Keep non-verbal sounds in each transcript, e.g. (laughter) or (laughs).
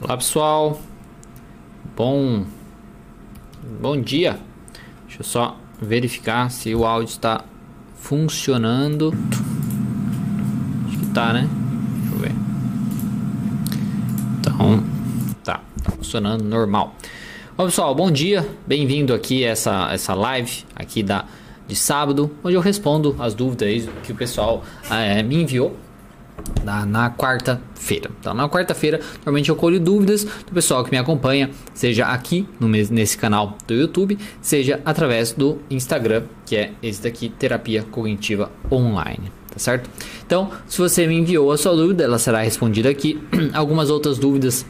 Olá pessoal, bom bom dia. Deixa eu só verificar se o áudio está funcionando. Acho que tá, né? Deixa eu ver. Então, tá, tá funcionando normal. Bom pessoal, bom dia, bem-vindo aqui a essa essa live aqui da de sábado, onde eu respondo as dúvidas que o pessoal é, me enviou na, na quarta-feira. Então, na quarta-feira, normalmente eu colho dúvidas do pessoal que me acompanha, seja aqui no, nesse canal do YouTube, seja através do Instagram, que é esse daqui, Terapia Cognitiva Online. Tá certo? Então, se você me enviou a sua dúvida, ela será respondida aqui. (clears throat) Algumas outras dúvidas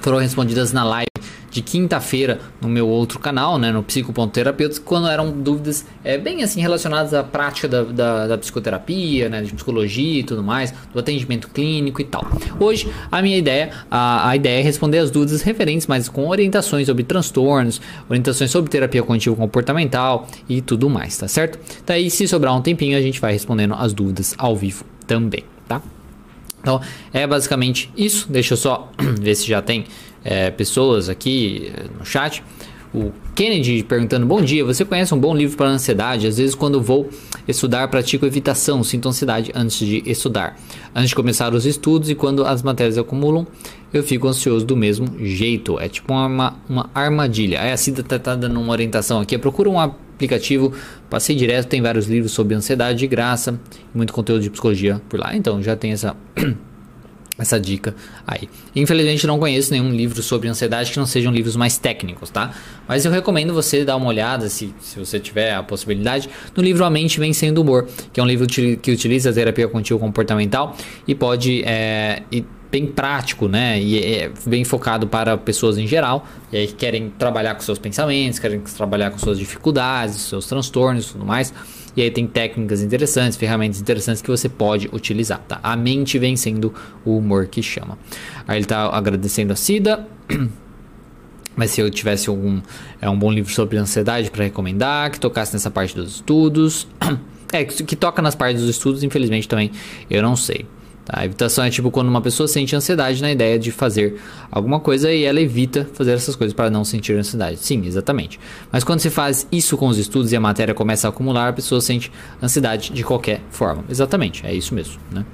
foram respondidas na live de quinta-feira no meu outro canal, né, no Psico.terapeutas, quando eram dúvidas é, bem assim relacionadas à prática da, da, da, psicoterapia, né, de psicologia e tudo mais, do atendimento clínico e tal. Hoje a minha ideia, a, a ideia é responder as dúvidas referentes, mas com orientações sobre transtornos, orientações sobre terapia cognitivo comportamental e tudo mais, tá certo? Daí então, se sobrar um tempinho a gente vai respondendo as dúvidas ao vivo também, tá? Então é basicamente isso. Deixa eu só (clears throat) ver se já tem é, pessoas aqui é, no chat. O Kennedy perguntando: Bom dia, você conhece um bom livro para ansiedade? Às vezes, quando vou estudar, pratico evitação, sinto ansiedade antes de estudar. Antes de começar os estudos e quando as matérias acumulam, eu fico ansioso do mesmo jeito. É tipo uma, uma armadilha. Aí a Cida está tá dando uma orientação aqui. Procura um aplicativo, passei direto, tem vários livros sobre ansiedade de graça, muito conteúdo de psicologia por lá. Então já tem essa essa dica aí. Infelizmente não conheço nenhum livro sobre ansiedade que não sejam livros mais técnicos, tá? Mas eu recomendo você dar uma olhada, se, se você tiver a possibilidade, no livro A Mente Vencendo o Humor, que é um livro que utiliza a terapia contínua comportamental e pode é, e bem prático, né? E é bem focado para pessoas em geral, e aí que querem trabalhar com seus pensamentos, querem trabalhar com suas dificuldades, seus transtornos e tudo mais. E aí tem técnicas interessantes, ferramentas interessantes que você pode utilizar, tá? A mente vencendo o humor que chama. Aí ele tá agradecendo a Cida. (clears throat) Mas se eu tivesse algum é um bom livro sobre ansiedade para recomendar, que tocasse nessa parte dos estudos, (clears throat) é que, que toca nas partes dos estudos, infelizmente também eu não sei. A evitação é tipo quando uma pessoa sente ansiedade na ideia de fazer alguma coisa e ela evita fazer essas coisas para não sentir ansiedade. Sim, exatamente. Mas quando se faz isso com os estudos e a matéria começa a acumular, a pessoa sente ansiedade de qualquer forma. Exatamente, é isso mesmo. Né?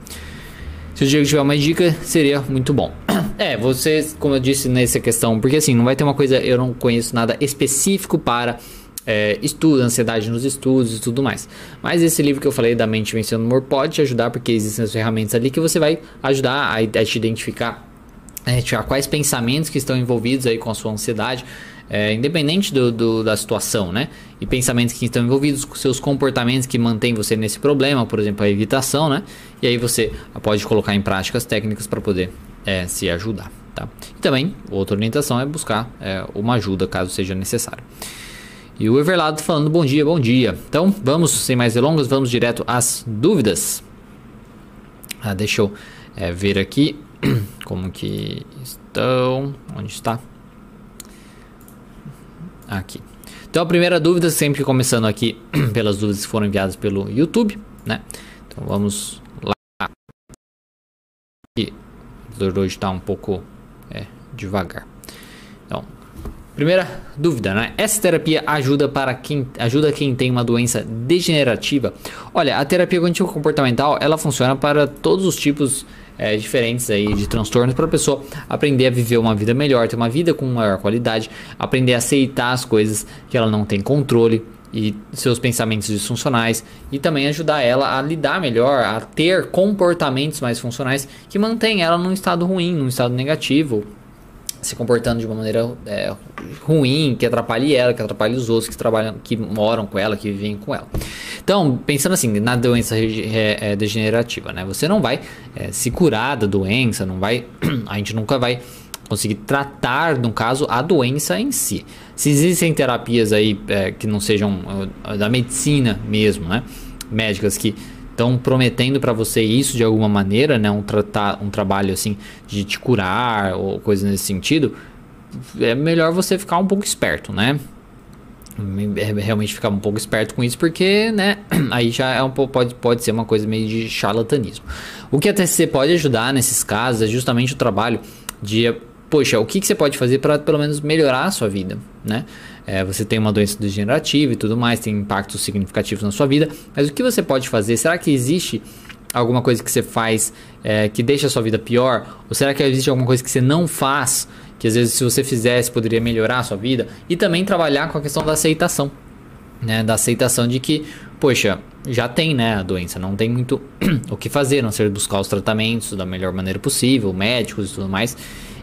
Se o Diego tiver uma dica, seria muito bom. (clears throat) É, você, como eu disse nessa questão, porque assim, não vai ter uma coisa, eu não conheço nada específico para é, estudo, ansiedade nos estudos e tudo mais. Mas esse livro que eu falei da Mente Vencendo o Humor pode te ajudar, porque existem as ferramentas ali que você vai ajudar a, a te identificar quais pensamentos que estão envolvidos aí com a sua ansiedade, é, independente do, do, da situação, né? E pensamentos que estão envolvidos com seus comportamentos que mantêm você nesse problema, por exemplo, a evitação, né? E aí você pode colocar em prática as técnicas para poder é, se ajudar, tá? E também, outra orientação é buscar é, uma ajuda caso seja necessário. E o Everlado falando bom dia, bom dia. Então, vamos, sem mais delongas, vamos direto às dúvidas. Ah, deixa eu é, ver aqui (clears throat) como que estão. Onde está? Aqui. Então, a primeira dúvida, sempre começando aqui (clears throat) pelas dúvidas que foram enviadas pelo YouTube, né? Então, vamos lá. O hoje está um pouco é, devagar. Primeira dúvida, né? Essa terapia ajuda para quem ajuda quem tem uma doença degenerativa? Olha, a terapia cognitivo comportamental ela funciona para todos os tipos é, diferentes aí de transtornos para a pessoa aprender a viver uma vida melhor, ter uma vida com maior qualidade, aprender a aceitar as coisas que ela não tem controle e seus pensamentos disfuncionais e também ajudar ela a lidar melhor, a ter comportamentos mais funcionais que mantém ela num estado ruim, num estado negativo, se comportando de uma maneira é, ruim, que atrapalhe ela, que atrapalhe os outros que trabalham, que moram com ela, que vivem com ela. Então, pensando assim, na doença é, degenerativa, né? Você não vai é, se curar da doença, não vai, (clears throat) a gente nunca vai conseguir tratar, no caso, a doença em si. Se existem terapias aí é, que não sejam é, da medicina mesmo, né? Médicas que estão prometendo para você isso de alguma maneira, né? Um, tratar, um trabalho assim de te curar ou coisa nesse sentido, é melhor você ficar um pouco esperto, né? É realmente ficar um pouco esperto com isso, porque, né, (clears throat) aí já é um pouco, pode, pode ser uma coisa meio de charlatanismo. O que a TCC pode ajudar nesses casos é justamente o trabalho de poxa, o que, que você pode fazer para pelo menos melhorar a sua vida, né? É, você tem uma doença degenerativa e tudo mais, tem impactos significativos na sua vida, mas o que você pode fazer? Será que existe alguma coisa que você faz é, que deixa a sua vida pior? Ou será que existe alguma coisa que você não faz que às vezes se você fizesse poderia melhorar a sua vida? E também trabalhar com a questão da aceitação, né? Da aceitação de que, poxa, já tem né, a doença, não tem muito (clears throat) o que fazer, não ser buscar os tratamentos da melhor maneira possível, médicos e tudo mais.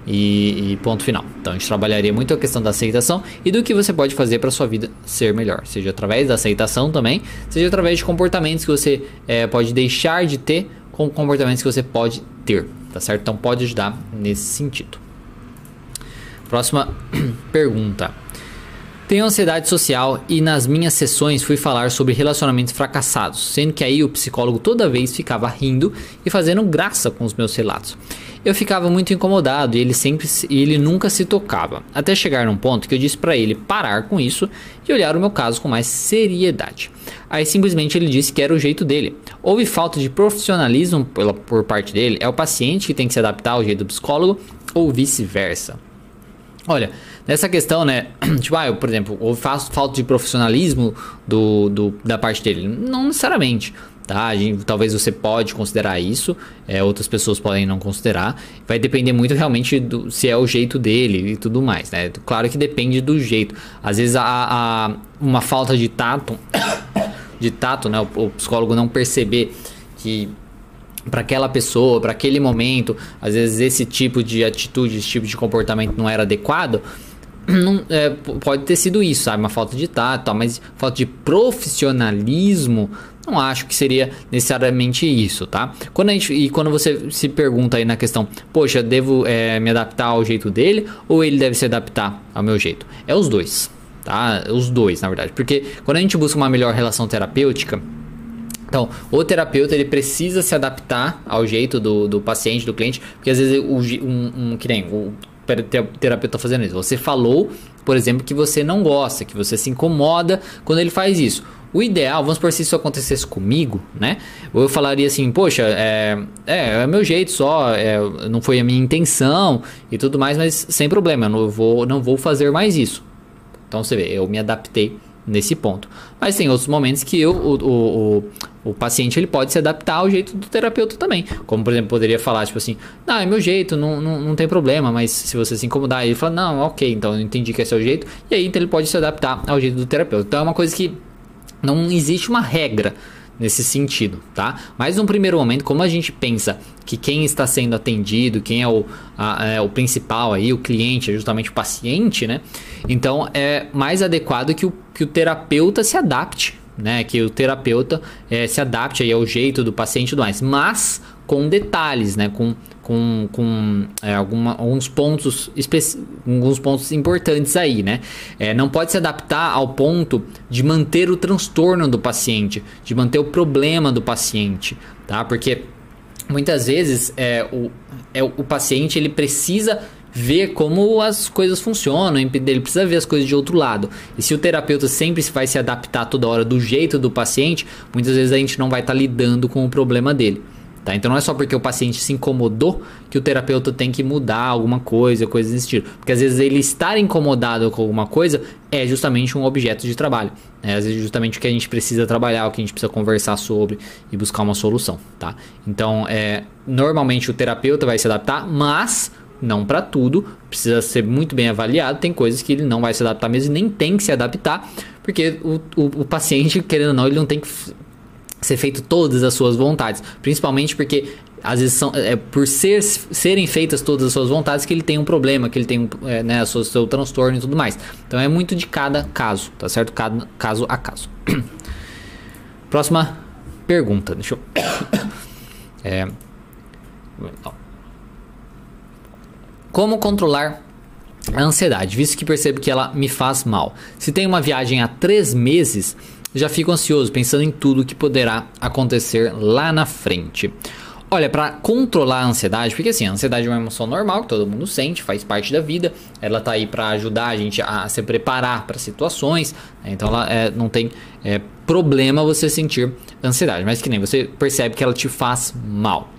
E, e, ponto final. Então a gente trabalharia muito a questão da aceitação e do que você pode fazer para sua vida ser melhor, seja através da aceitação também, seja através de comportamentos que você é, pode deixar de ter com comportamentos que você pode ter, tá certo? Então pode ajudar nesse sentido. Próxima (clears throat) pergunta. Tenho ansiedade social e nas minhas sessões fui falar sobre relacionamentos fracassados, sendo que aí o psicólogo toda vez ficava rindo e fazendo graça com os meus relatos. Eu ficava muito incomodado e ele sempre e ele nunca se tocava, até chegar num ponto que eu disse para ele parar com isso e olhar o meu caso com mais seriedade. Aí simplesmente ele disse que era o jeito dele. Houve falta de profissionalismo pela, por parte dele, é o paciente que tem que se adaptar ao jeito do psicólogo ou vice-versa. Olha, nessa questão, né? (clears throat) Tipo, ah, eu, por exemplo, houve falta de profissionalismo do, do, da parte dele. Não necessariamente. Tá? Gente, talvez você pode considerar isso, é, outras pessoas podem não considerar. Vai depender muito realmente do se é o jeito dele e tudo mais, né? Claro que depende do jeito. Às vezes a, uma falta de tato, (coughs) de tato, né? O, o psicólogo não perceber que para aquela pessoa, para aquele momento, às vezes esse tipo de atitude, esse tipo de comportamento não era adequado, (clears throat) não, é, pode ter sido isso, sabe? Uma falta de tato, mas falta de profissionalismo, não acho que seria necessariamente isso, tá? Quando a gente, e quando você se pergunta aí na questão, poxa, devo é, me adaptar ao jeito dele ou ele deve se adaptar ao meu jeito? É os dois, tá? Os dois, na verdade. Porque quando a gente busca uma melhor relação terapêutica, então, o terapeuta ele precisa se adaptar ao jeito do, do paciente, do cliente, porque às vezes o, um, um que nem o terapeuta tá fazendo isso. Você falou, por exemplo, que você não gosta, que você se incomoda quando ele faz isso. O ideal, vamos por se isso acontecesse comigo, né? Eu falaria assim, poxa, é, é, é meu jeito só, é, não foi a minha intenção e tudo mais, mas sem problema, eu não vou, não vou fazer mais isso. Então você vê, eu me adaptei nesse ponto. Mas tem outros momentos que eu, o, o, o, o, paciente ele pode se adaptar ao jeito do terapeuta também. Como, por exemplo, poderia falar, tipo assim, não, é meu jeito, não, não, não tem problema, mas se você se incomodar, ele fala, não, ok, então eu entendi que é seu jeito, e aí então ele pode se adaptar ao jeito do terapeuta. Então é uma coisa que não existe uma regra nesse sentido, tá? Mas no primeiro momento, como a gente pensa que quem está sendo atendido, quem é o, a, é o principal aí, o cliente, é justamente o paciente, né? Então é mais adequado que o, que o terapeuta se adapte, né? Que o terapeuta é, se adapte aí ao jeito do paciente e tudo mais, mas com detalhes, né? Com com, com é, alguma, alguns pontos alguns pontos importantes aí, né? É, não pode se adaptar ao ponto de manter o transtorno do paciente, de manter o problema do paciente, tá? Porque muitas vezes é, o, é, o paciente ele precisa ver como as coisas funcionam, ele precisa ver as coisas de outro lado. E se o terapeuta sempre vai se adaptar toda hora do jeito do paciente, muitas vezes a gente não vai estar tá lidando com o problema dele. Tá? Então não é só porque o paciente se incomodou que o terapeuta tem que mudar alguma coisa, coisa desse tipo. Porque às vezes ele estar incomodado com alguma coisa é justamente um objeto de trabalho. Né? Às vezes justamente o que a gente precisa trabalhar, o que a gente precisa conversar sobre e buscar uma solução. Tá? Então é, normalmente o terapeuta vai se adaptar, mas não para tudo, precisa ser muito bem avaliado. Tem coisas que ele não vai se adaptar mesmo e nem tem que se adaptar, porque o, o, o paciente, querendo ou não, ele não tem que ser feito todas as suas vontades, principalmente porque às vezes são é por ser, serem feitas todas as suas vontades que ele tem um problema, que ele tem é, né, seu, seu transtorno e tudo mais. Então é muito de cada caso, tá certo? Cada caso a caso. (coughs) Próxima pergunta, deixa eu. (coughs) É... Como controlar a ansiedade, visto que percebo que ela me faz mal? Se tem uma viagem há três meses já fico ansioso pensando em tudo que poderá acontecer lá na frente. Olha, para controlar a ansiedade, porque assim, a ansiedade é uma emoção normal que todo mundo sente, faz parte da vida. Ela tá aí para ajudar a gente a se preparar para situações. Né? Então, ela é, não tem é, problema você sentir ansiedade, mas que nem você percebe que ela te faz mal.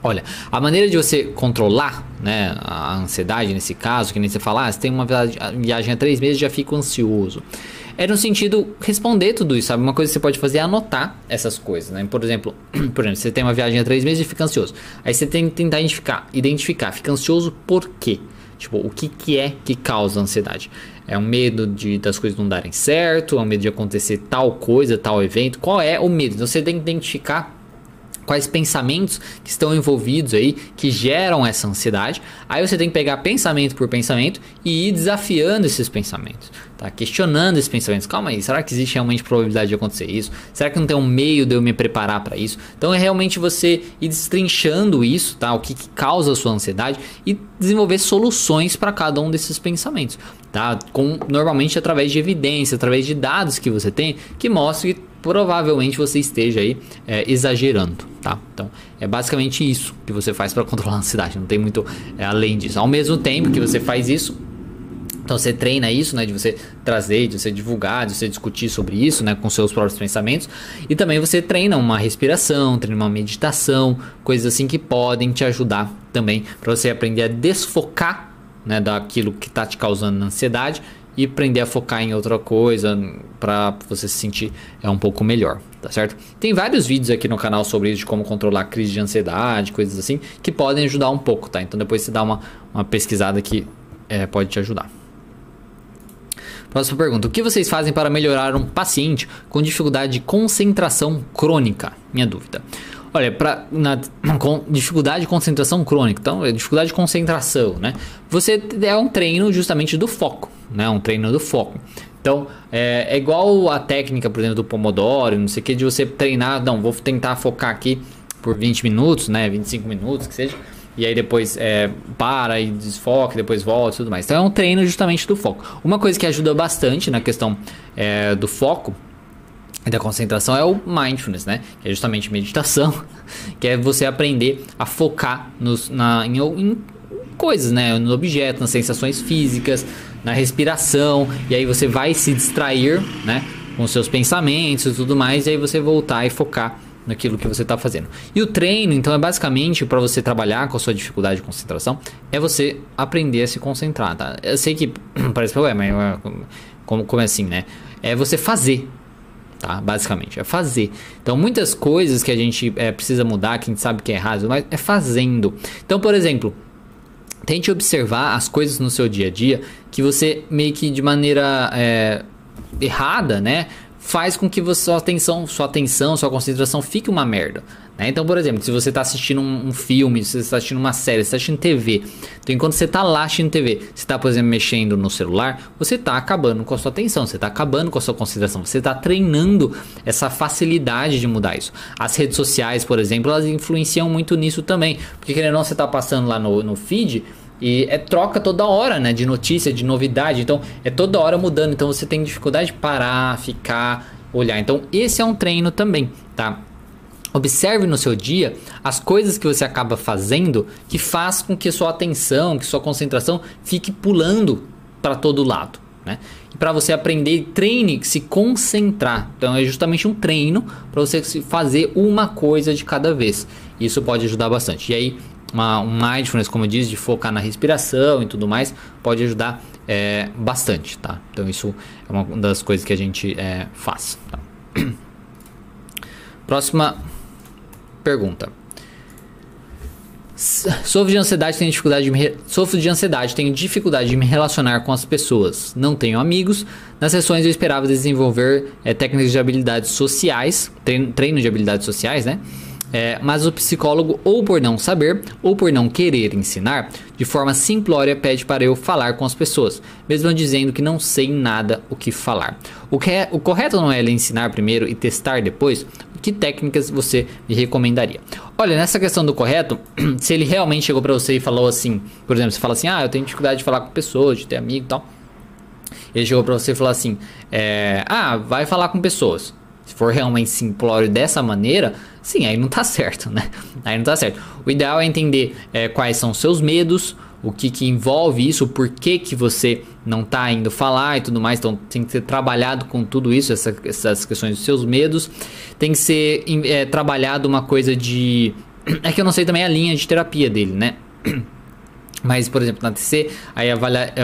Olha, a maneira de você controlar né, a ansiedade nesse caso, que nem você fala, ah, você tem uma viagem há três meses já fica ansioso. É no sentido responder tudo isso, sabe? Uma coisa que você pode fazer é anotar essas coisas, né? Por exemplo, (clears throat) por exemplo, você tem uma viagem há três meses e fica ansioso. Aí você tem que tentar identificar, identificar, fica ansioso por quê? Tipo, o que, que é que causa ansiedade? É um medo de das coisas não darem certo? É um medo de acontecer tal coisa, tal evento? Qual é o medo? Então você tem que identificar quais pensamentos que estão envolvidos aí que geram essa ansiedade. Aí você tem que pegar pensamento por pensamento e ir desafiando esses pensamentos, tá? Questionando esses pensamentos. Calma aí, será que existe realmente probabilidade de acontecer isso? Será que não tem um meio de eu me preparar para isso? Então é realmente você ir destrinchando isso, tá? O que, que causa a sua ansiedade e desenvolver soluções para cada um desses pensamentos, tá? Com normalmente através de evidência, através de dados que você tem que mostram que provavelmente você esteja aí é, exagerando, tá? Então é basicamente isso que você faz para (laughs) controlar a ansiedade, não tem muito é, além disso. Ao mesmo tempo que você faz isso, então você treina isso, né, de você trazer, de você divulgar, de você discutir sobre isso, né, com seus próprios pensamentos, e também você treina uma respiração, treina uma meditação, coisas assim que podem te ajudar também para você aprender a desfocar, né, daquilo que está te causando ansiedade e aprender a focar em outra coisa para você se sentir é um pouco melhor, tá certo? Tem vários vídeos aqui no canal sobre isso, de como controlar a crise de ansiedade, coisas assim, que podem ajudar um pouco, tá? Então depois você dá uma, uma pesquisada que é, pode te ajudar. Próxima pergunta: O que vocês fazem para melhorar um paciente com dificuldade de concentração crônica? Minha dúvida. Olha, pra, na com dificuldade de concentração crônica, então é dificuldade de concentração, né? Você é um treino justamente do foco, né? Um treino do foco. Então, é, é igual a técnica, por exemplo, do Pomodoro, não sei o que, de você treinar, não, vou tentar focar aqui por 20 minutos, né? 25 minutos, que seja. E aí depois é, para e desfoca, depois volta e tudo mais. Então é um treino justamente do foco. Uma coisa que ajuda bastante na questão é, do foco da concentração é o mindfulness, né? Que é justamente meditação, (laughs) que é você aprender a focar nos, na, em, em coisas, né? No objeto, nas sensações físicas, na respiração, e aí você vai se distrair, né? Com seus pensamentos e tudo mais, e aí você voltar e focar naquilo que você está fazendo. E o treino, então, é basicamente para você trabalhar com a sua dificuldade de concentração, é você aprender a se concentrar, tá? Eu sei que (clears throat) parece, ué, mas como, como é assim, né? É você fazer, tá? Basicamente, é fazer. Então, muitas coisas que a gente é, precisa mudar, que a gente sabe que é errado, mas é fazendo. Então, por exemplo, tente observar as coisas no seu dia a dia que você meio que de maneira é, errada, né? Faz com que você, sua atenção, sua atenção, sua concentração fique uma merda. Né? Então, por exemplo, se você está assistindo um, um, filme, se você está assistindo uma série, se está assistindo TV, então enquanto você está lá assistindo TV, você está, por exemplo, mexendo no celular, você está acabando com a sua atenção, você está acabando com a sua concentração, você está treinando essa facilidade de mudar isso. As redes sociais, por exemplo, elas influenciam muito nisso também, porque querendo ou não, você está passando lá no, no feed e é troca toda hora, né? De notícia, de novidade. Então é toda hora mudando. Então você tem dificuldade de parar, ficar, olhar. Então esse é um treino também, tá? Observe no seu dia as coisas que você acaba fazendo que faz com que sua atenção, que sua concentração fique pulando para todo lado. Né? E para você aprender, treine, se concentrar. Então é justamente um treino para você fazer uma coisa de cada vez. Isso pode ajudar bastante. E aí, uma, um mindfulness, como eu disse, de focar na respiração e tudo mais, pode ajudar é, bastante. Tá? Então isso é uma das coisas que a gente é, faz. Tá? (clears throat) Próxima Pergunta. Sofro de ansiedade, tenho dificuldade de me sofro de ansiedade, tenho dificuldade de me relacionar com as pessoas. Não tenho amigos. Nas sessões eu esperava desenvolver é, técnicas de habilidades sociais, treino, treino de habilidades sociais, né? É, mas o psicólogo, ou por não saber, ou por não querer ensinar, de forma simplória pede para eu falar com as pessoas, mesmo dizendo que não sei nada o que falar. O, que é, o correto não é ele ensinar primeiro e testar depois? Que técnicas você me recomendaria? Olha, nessa questão do correto, (clears throat) se ele realmente chegou para você e falou assim, por exemplo, você fala assim, ah, eu tenho dificuldade de falar com pessoas, de ter amigo e tal. Ele chegou para você e falou assim, é, ah, vai falar com pessoas. Se for realmente simplório dessa maneira, sim, aí não tá (laughs) certo, né? Aí não tá certo. O ideal é entender é, quais são os seus medos, o que, que envolve isso, por que, que você não tá indo falar e tudo mais. Então tem que ser trabalhado com tudo isso, essa, essas questões dos seus medos. Tem que ser é, trabalhado uma coisa de É que eu não sei também a linha de terapia dele, né? Mas, por exemplo, na TC, aí avalia,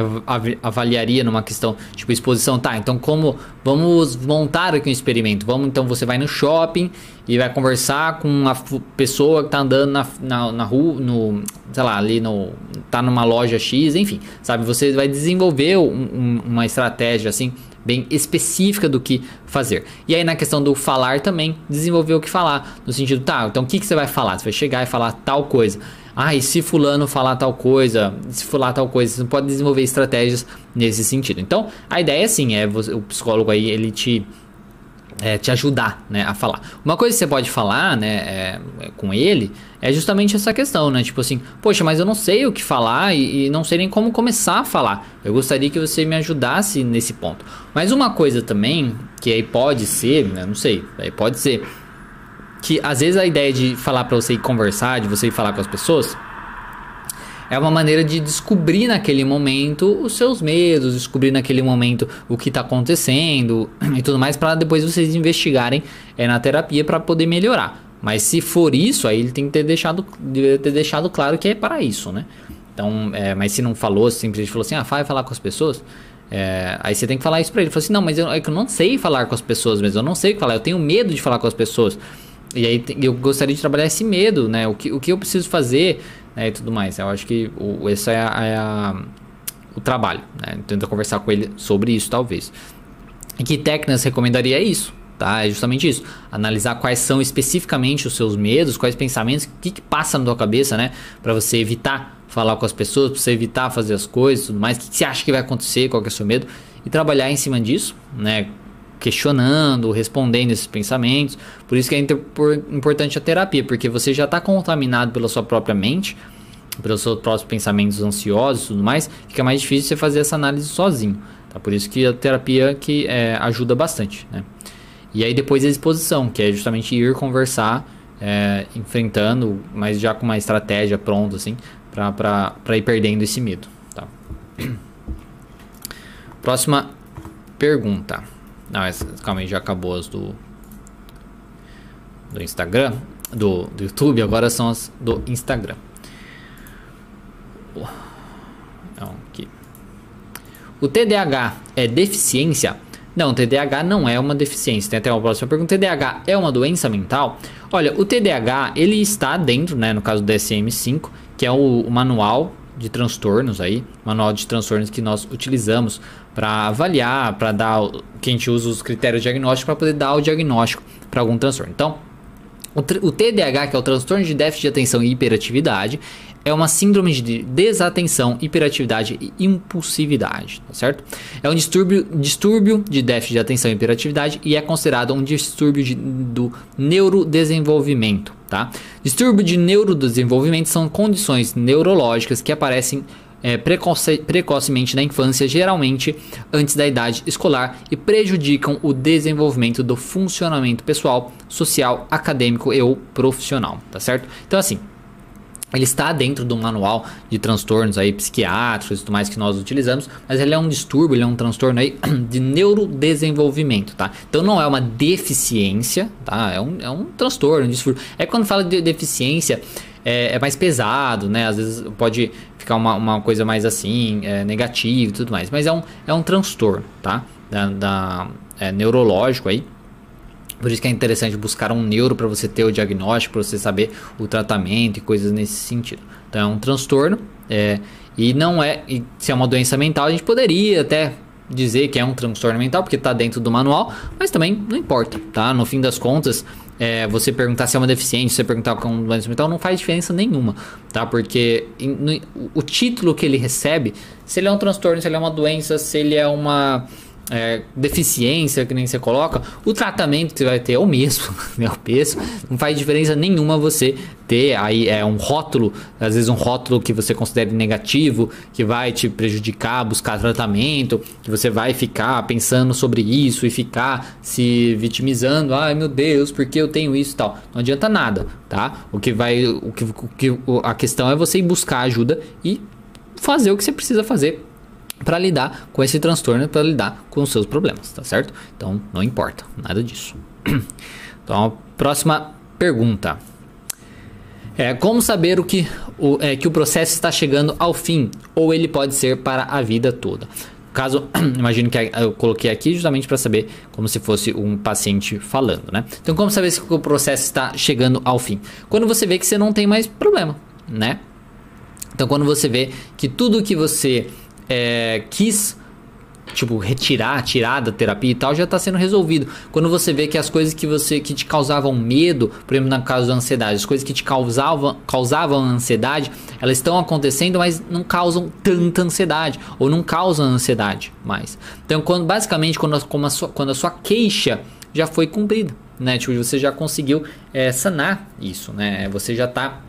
avaliaria numa questão, tipo, exposição, tá, então como, vamos montar aqui um experimento, vamos, então você vai no shopping e vai conversar com a pessoa que tá andando na, na, na rua, no, sei lá, ali no, tá numa loja X, enfim, sabe, você vai desenvolver um, um, uma estratégia, assim, bem específica do que fazer. E aí na questão do falar também, desenvolver o que falar, no sentido, tá, então o que, que você vai falar? Você vai chegar e falar tal coisa. Ah, e se fulano falar tal coisa, se falar tal coisa, você pode desenvolver estratégias nesse sentido. Então, a ideia sim é você, o psicólogo aí ele te é, te ajudar né, a falar. Uma coisa que você pode falar né, é, é, com ele é justamente essa questão, né? Tipo assim, poxa, mas eu não sei o que falar e, e, não sei nem como começar a falar. Eu gostaria que você me ajudasse nesse ponto. Mas uma coisa também, que aí pode ser, né, não sei, aí pode ser, que às vezes a ideia de falar para você ir conversar, de você ir falar com as pessoas, é uma maneira de descobrir naquele momento os seus medos, descobrir naquele momento o que está acontecendo (clears throat) e tudo mais, para depois vocês investigarem é, na terapia para poder melhorar. Mas se for isso, aí ele tem que ter deixado, ter deixado claro que é para isso, né? Então, é, mas se não falou, simplesmente falou assim, ah, vai falar com as pessoas, é, aí você tem que falar isso para ele. Ele falou assim, não, mas eu, é eu não sei falar com as pessoas mesmo, eu não sei falar, eu tenho medo de falar com as pessoas. E aí eu gostaria de trabalhar esse medo, né? O que, o que eu preciso fazer né? e tudo mais. Eu acho que o, esse é, a, é a, o trabalho, né? Tenta conversar com ele sobre isso, talvez. E que técnicas recomendaria é isso, tá? É justamente isso. Analisar quais são especificamente os seus medos, quais pensamentos, o que, que passa na tua cabeça, né? Para você evitar falar com as pessoas, para você evitar fazer as coisas, tudo mais. O que, que você acha que vai acontecer, qual que é o seu medo? E trabalhar em cima disso, né? Questionando, respondendo esses pensamentos. Por isso que é importante a terapia, porque você já está contaminado pela sua própria mente, pelos seus próprios pensamentos ansiosos e tudo mais, fica mais difícil você fazer essa análise sozinho. Tá? Por isso que a terapia que é, ajuda bastante. Né? E aí depois a exposição, que é justamente ir conversar, é, enfrentando, mas já com uma estratégia pronta, assim, para ir perdendo esse medo. Tá? (clears throat) Próxima pergunta. Não, essa, calma aí, já acabou as do. Do Instagram. Do, do YouTube, agora são as do Instagram. Não, aqui. O TDAH é deficiência? Não, TDAH não é uma deficiência. Tem até uma próxima pergunta. TDAH é uma doença mental? Olha, o TDAH ele está dentro, né, no caso do DSM-5, que é o, o manual de transtornos aí, manual de transtornos que nós utilizamos para avaliar, para dar que a gente usa os critérios diagnósticos para poder dar o diagnóstico para algum transtorno. Então, o, o TDAH, que é o transtorno de déficit de atenção e hiperatividade, é uma síndrome de desatenção, hiperatividade e impulsividade, tá certo? É um distúrbio, distúrbio de déficit de atenção e hiperatividade e é considerado um distúrbio de, do neurodesenvolvimento, tá? Distúrbio de neurodesenvolvimento são condições neurológicas que aparecem é, precoce, precocemente na infância, geralmente antes da idade escolar, e prejudicam o desenvolvimento do funcionamento pessoal, social, acadêmico e ou profissional, tá certo? Então assim, ele está dentro do manual de transtornos aí psiquiátricos e tudo mais que nós utilizamos, mas ele é um distúrbio, ele é um transtorno aí (clears throat) de neurodesenvolvimento, tá? Então não é uma deficiência, tá? É um, é um transtorno, um distúrbio. É quando fala de deficiência, é, é, mais pesado, né? Às vezes pode ficar uma, uma coisa mais assim, é, negativa e tudo mais. Mas é um, é um transtorno, tá? Da, da é, neurológico aí. Por isso que é interessante buscar um neuro para você ter o diagnóstico, para você saber o tratamento e coisas nesse sentido. Então é um transtorno. É, e não é. E se é uma doença mental, a gente poderia até dizer que é um transtorno mental, porque está dentro do manual, mas também não importa, tá? No fim das contas, é, você perguntar se é uma deficiência, você perguntar com um doença mental, não faz diferença nenhuma, tá? Porque o título que ele recebe, se ele é um transtorno, se ele é uma doença, se ele é uma é, deficiência, que nem você coloca, o tratamento que você vai ter é o mesmo, (laughs) né? o peso, não faz diferença nenhuma você ter aí é um rótulo, às vezes um rótulo que você considere negativo, que vai te prejudicar, buscar tratamento, que você vai ficar pensando sobre isso e ficar se vitimizando, ai meu Deus, porque eu tenho isso e tal. Não adianta nada, tá? O que vai, o que, o que a questão é você ir buscar ajuda e fazer o que você precisa fazer para lidar com esse transtorno, para lidar com os seus problemas, tá certo? Então não importa, nada disso. (clears throat) Então, próxima pergunta. É, como saber o que o, é, que o processo está chegando ao fim ou ele pode ser para a vida toda? Caso, (clears throat) imagino que eu coloquei aqui justamente para saber como se fosse um paciente falando, né? Então, como saber se o processo está chegando ao fim? Quando você vê que você não tem mais problema, né? Então, quando você vê que tudo que você é, quis tipo, retirar, tirar da terapia e tal, já está sendo resolvido. Quando você vê que as coisas que você que te causavam medo, por exemplo, no caso da ansiedade, as coisas que te causavam, causavam ansiedade, elas estão acontecendo, mas não causam tanta ansiedade ou não causam ansiedade mais. Então, quando basicamente quando a, a sua, quando a sua queixa já foi cumprida, né? Tipo, você já conseguiu é, sanar isso, né? Você já está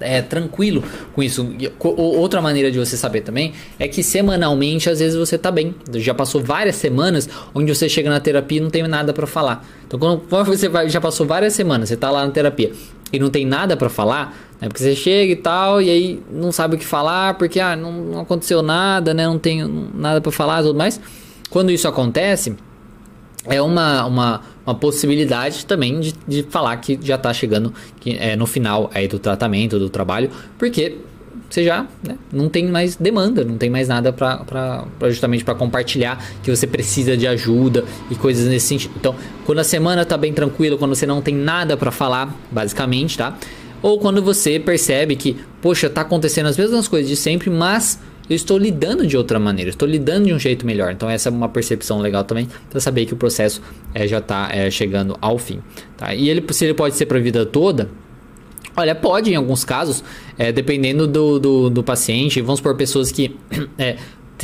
é, tranquilo com isso. Outra maneira de você saber também é que semanalmente, às vezes você tá bem. Já passou várias semanas onde você chega na terapia e não tem nada para falar. Então, (laughs) quando você vai, já passou várias semanas, você tá lá na terapia e não tem nada para falar, né? Porque você chega e tal, e aí não sabe o que falar, porque ah, não, não aconteceu nada, né? Não tenho nada para falar e tudo mais. Quando isso acontece, é uma, uma, uma possibilidade também de, de falar que já está chegando que, é, no final aí do tratamento, do trabalho, porque você já né, não tem mais demanda, não tem mais nada para justamente para compartilhar que você precisa de ajuda e coisas nesse sentido. Então, quando a semana está bem tranquila, quando você não tem nada para falar, basicamente, tá? Ou quando você percebe que, poxa, tá acontecendo as mesmas coisas de sempre, mas eu estou lidando de outra maneira, estou lidando de um jeito melhor. Então essa é uma percepção legal também para saber que o processo é, já está é, chegando ao fim. Tá? E ele, se ele pode ser para a vida toda, olha, pode em alguns casos, é, dependendo do, do, do, paciente. Vamos por pessoas que (clears throat) é,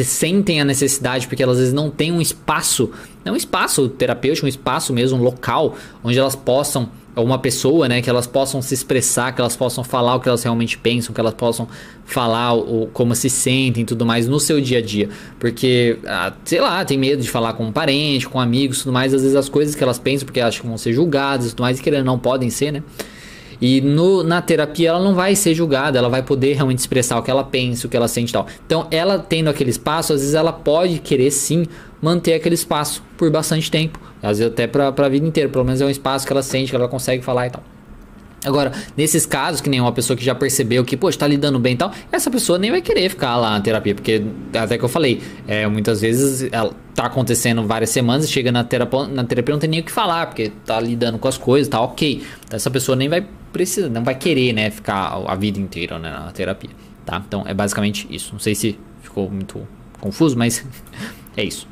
sentem a necessidade porque elas às vezes não têm um espaço, não um espaço terapêutico, um espaço mesmo, um local onde elas possam uma pessoa, né, que elas possam se expressar, que elas possam falar o que elas realmente pensam, que elas possam falar o, como se sentem e tudo mais no seu dia a dia. Porque, ah, sei lá, tem medo de falar com um parente, com amigos tudo mais, às vezes as coisas que elas pensam porque acham que vão ser julgadas e tudo mais, e que não podem ser, né? E no, na terapia ela não vai ser julgada, ela vai poder realmente expressar o que ela pensa, o que ela sente e tal. Então, ela tendo aquele espaço, às vezes ela pode querer sim manter aquele espaço por bastante tempo, às vezes até para a vida inteira, pelo menos é um espaço que ela sente, que ela consegue falar e tal. Agora, nesses casos, que nem uma pessoa que já percebeu que, poxa, tá lidando bem e tal, essa pessoa nem vai querer ficar lá na terapia, porque até que eu falei, é, muitas vezes ela tá acontecendo várias semanas, chega na terapia, na terapia não tem nem o que falar, porque tá lidando com as coisas, tá ok. Então, essa pessoa nem vai precisar, não vai querer, né, ficar a vida inteira né, na terapia, tá? Então, é basicamente isso. Não sei se ficou muito confuso, mas (laughs) é isso.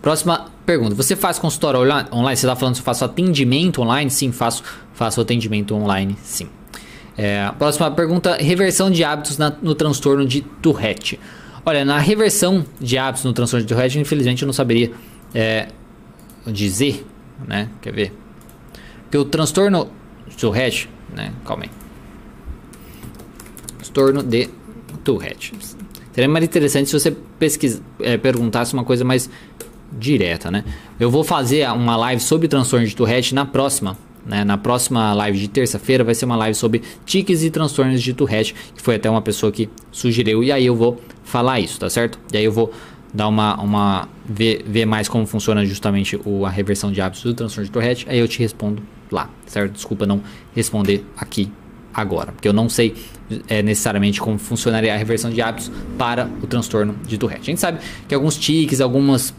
Próxima pergunta. Você faz consultório online? Você está falando se eu faço atendimento online? Sim, faço, faço atendimento online, sim. É, próxima pergunta. Reversão de hábitos na, no transtorno de Tourette. Olha, na reversão de hábitos no transtorno de Tourette, infelizmente eu não saberia é, dizer, né? Quer ver? Porque o transtorno Tourette, né? Calma aí. Transtorno de Tourette. Seria mais interessante se você pesquisa, é, perguntasse uma coisa mais direta, né? Eu vou fazer uma live sobre transtorno de Tourette na próxima, né? Na próxima live de terça-feira vai ser uma live sobre tiques e transtornos de Tourette, que foi até uma pessoa que sugeriu e aí eu vou falar isso, tá certo? E aí eu vou dar uma uma ver, ver mais como funciona justamente o, a reversão de hábitos do transtorno de Tourette, aí eu te respondo lá, certo? Desculpa não responder aqui agora, porque eu não sei é, necessariamente como funcionaria a reversão de hábitos para o transtorno de Tourette. A gente sabe que alguns tiques, algumas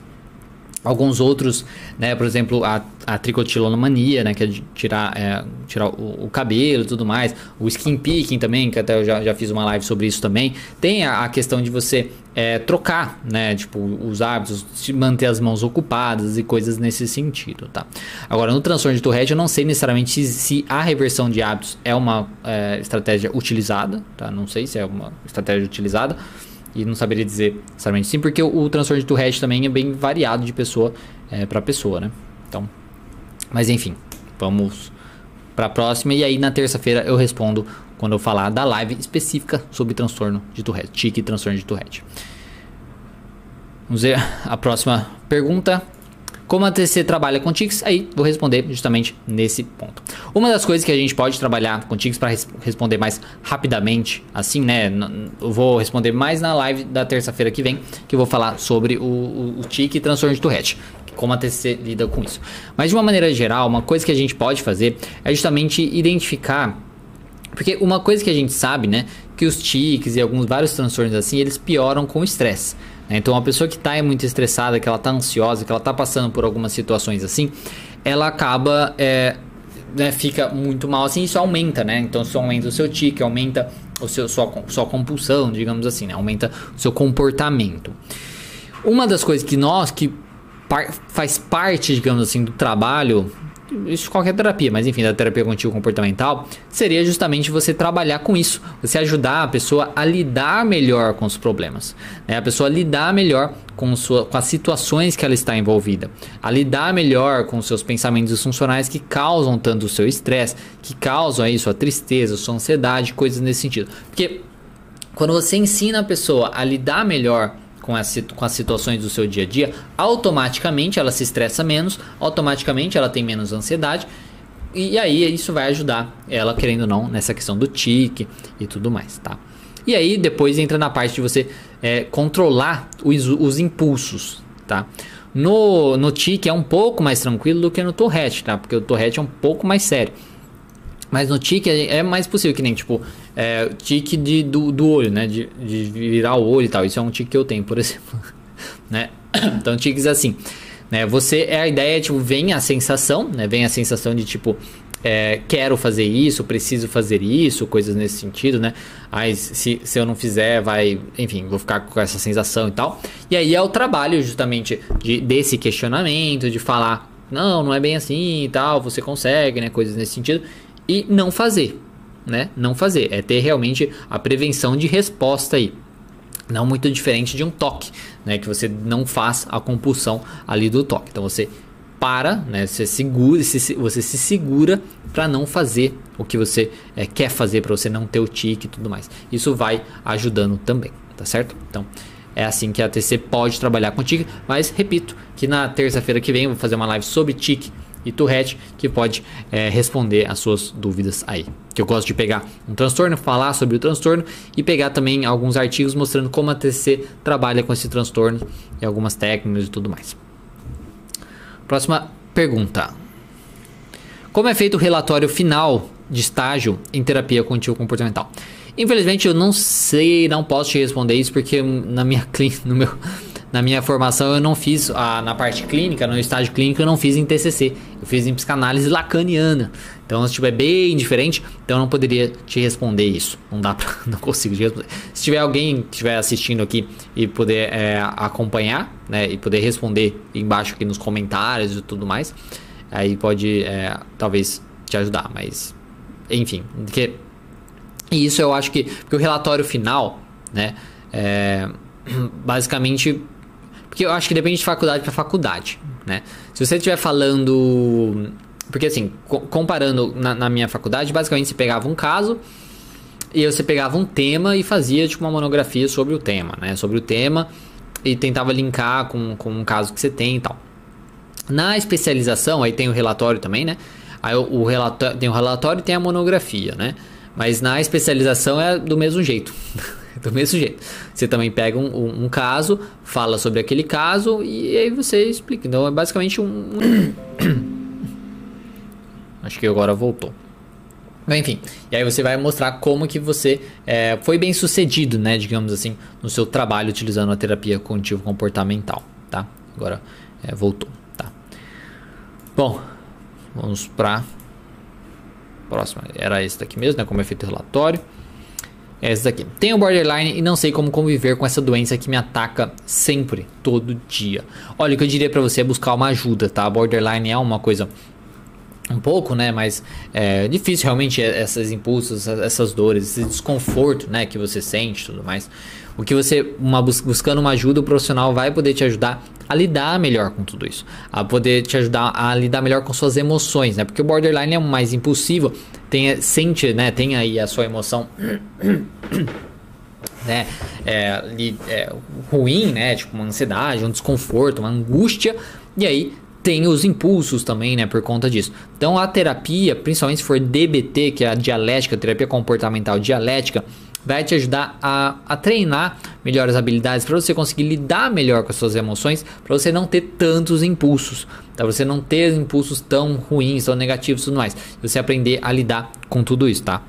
alguns outros, né, por exemplo, a, a tricotilomania, né, que é tirar, é, tirar o, o, cabelo e tudo mais, o skin picking também, que até eu já, já fiz uma live sobre isso também, tem a, a questão de você é, trocar, né, tipo, os hábitos, manter as mãos ocupadas e coisas nesse sentido, tá? Agora, no transtorno de Tourette, eu não sei necessariamente se, a reversão de hábitos é uma é, estratégia utilizada, tá? Não sei se é uma estratégia utilizada, e não saberia dizer necessariamente sim, porque o, transtorno de Tourette também é bem variado de pessoa é, para pessoa, né? Então, mas enfim, vamos para a próxima e aí na terça-feira eu respondo quando eu falar da live específica sobre transtorno de Tourette, tique transtorno de Tourette. Vamos ver a próxima pergunta. Como a TC trabalha com tics? Aí vou responder justamente nesse ponto. Uma das coisas que a gente pode trabalhar com tics para res responder mais rapidamente, assim, né? Eu vou responder mais na live da terça-feira que vem, que eu vou falar sobre o, o, o tique e transtorno de Tourette como a TCC lida com isso. Mas de uma maneira geral, uma coisa que a gente pode fazer é justamente identificar Porque uma coisa que a gente sabe, né, que os tiques e alguns vários transtornos assim, eles pioram com o estresse. Né? Então, uma pessoa que está muito estressada, que ela está ansiosa, que ela está passando por algumas situações assim, ela acaba é, né, fica muito mal assim, isso aumenta, né? Então, isso aumenta o seu tique, aumenta o seu sua, sua compulsão, digamos assim, né? aumenta o seu comportamento. Uma das coisas que nós que par, faz parte, digamos assim, do trabalho isso qualquer terapia, mas enfim, da terapia contínua comportamental, seria justamente você trabalhar com isso, você ajudar a pessoa a lidar melhor com os problemas, né? a pessoa lidar melhor com, sua, com as situações que ela está envolvida, a lidar melhor com seus pensamentos funcionais que causam tanto o seu estresse, que causam aí sua tristeza, sua ansiedade, coisas nesse sentido. Porque quando você ensina a pessoa a lidar melhor com as, com as situações do seu dia a dia, automaticamente ela se estressa menos, automaticamente ela tem menos ansiedade. E aí isso vai ajudar ela, querendo ou não, nessa questão do tique e tudo mais, tá? E aí depois entra na parte de você é, controlar os, os impulsos, tá? No, no tique é um pouco mais tranquilo do que no Tourette, tá? Porque o Tourette é um pouco mais sério. Mas no tique é, é mais possível, que nem tipo, é, tique de, do, do olho, né? De, de virar o olho e tal. Isso é um tique que eu tenho, por (laughs) exemplo. né? (clears throat) Então, tiques assim. Né? Você é a ideia, tipo, vem a sensação, né? Vem a sensação de tipo, é, quero fazer isso, preciso fazer isso, coisas nesse sentido, né? Aí, se, se eu não fizer, vai, enfim, vou ficar com essa sensação e tal. E aí é o trabalho justamente de, desse questionamento, de falar, não, não é bem assim e tal, você consegue, né? Coisas nesse sentido e não fazer, né? Não fazer, é ter realmente a prevenção de resposta aí. Não muito diferente de um toque, né? Que você não faz a compulsão ali do toque. Então você para, né? Você segura, você se segura para não fazer o que você é, quer fazer, para você não ter o tique e tudo mais. Isso vai ajudando também, tá certo? Então é assim que a TC pode trabalhar com tique, mas repito que na terça-feira que vem eu vou fazer uma live sobre tique e Tourette que pode é, responder as suas dúvidas aí. Que eu gosto de pegar um transtorno, falar sobre o transtorno e pegar também alguns artigos mostrando como a TCC trabalha com esse transtorno e algumas técnicas e tudo mais. Próxima pergunta. Como é feito o relatório final de estágio em terapia contínua comportamental? Infelizmente eu não sei, não posso te responder isso porque na minha (laughs) no meu na minha formação eu não fiz a, na parte clínica, no estágio clínico eu não fiz em TCC, eu fiz em psicanálise lacaniana. Então, tipo, é bem diferente, então eu não poderia te responder isso. Não dá pra, (laughs) não consigo te responder. Se tiver alguém que estiver assistindo aqui e puder é, acompanhar, né, e poder responder embaixo aqui nos comentários e tudo mais, aí pode, é, talvez, te ajudar, mas, enfim, porque e isso eu acho que, porque o relatório final, né, é, (clears throat) basicamente porque eu acho que depende de faculdade para faculdade, né? Se você estiver falando. Porque assim, comparando na, na, minha faculdade, basicamente você pegava um caso e você pegava um tema e fazia tipo uma monografia sobre o tema, né? Sobre o tema e tentava linkar com, com um caso que você tem e tal. Na especialização, aí tem o relatório também, né? Aí o, o relatório, tem o relatório e tem a monografia, né? Mas na especialização é do mesmo jeito. (laughs) (laughs) do mesmo jeito. Você também pega um, um, um, caso, fala sobre aquele caso e aí você explica. Então é basicamente um. (coughs) Acho que agora voltou. Enfim, e aí você vai mostrar como que você é, foi bem sucedido, né, digamos assim, no seu trabalho utilizando a terapia cognitivo comportamental, tá? Agora é, voltou, tá? Bom, vamos para próxima. Era esse daqui mesmo, né? Como é feito o relatório. É essa daqui. Tenho borderline e não sei como conviver com essa doença que me ataca sempre, todo dia. Olha, o que eu diria para você é buscar uma ajuda, tá? Borderline é uma coisa um pouco, né, mas é difícil realmente esses impulsos, essas dores, esse desconforto, né, que você sente, tudo mais. O que você, uma, buscando uma ajuda, o profissional vai poder te ajudar a lidar melhor com tudo isso, a poder te ajudar a lidar melhor com suas emoções, né? Porque o borderline é mais impulsivo, tem, sente, né? Tem aí a sua emoção, (coughs) né? É, é, ruim, né? Tipo uma ansiedade, um desconforto, uma angústia, e aí tem os impulsos também, né, por conta disso. Então a terapia, principalmente se for DBT, que é a dialética, terapia comportamental dialética, vai te ajudar a, a treinar melhores habilidades para você conseguir lidar melhor com as suas emoções, para você não ter tantos impulsos, para você não ter impulsos tão ruins, tão negativos e tudo mais. Você aprender a lidar com tudo isso, tá?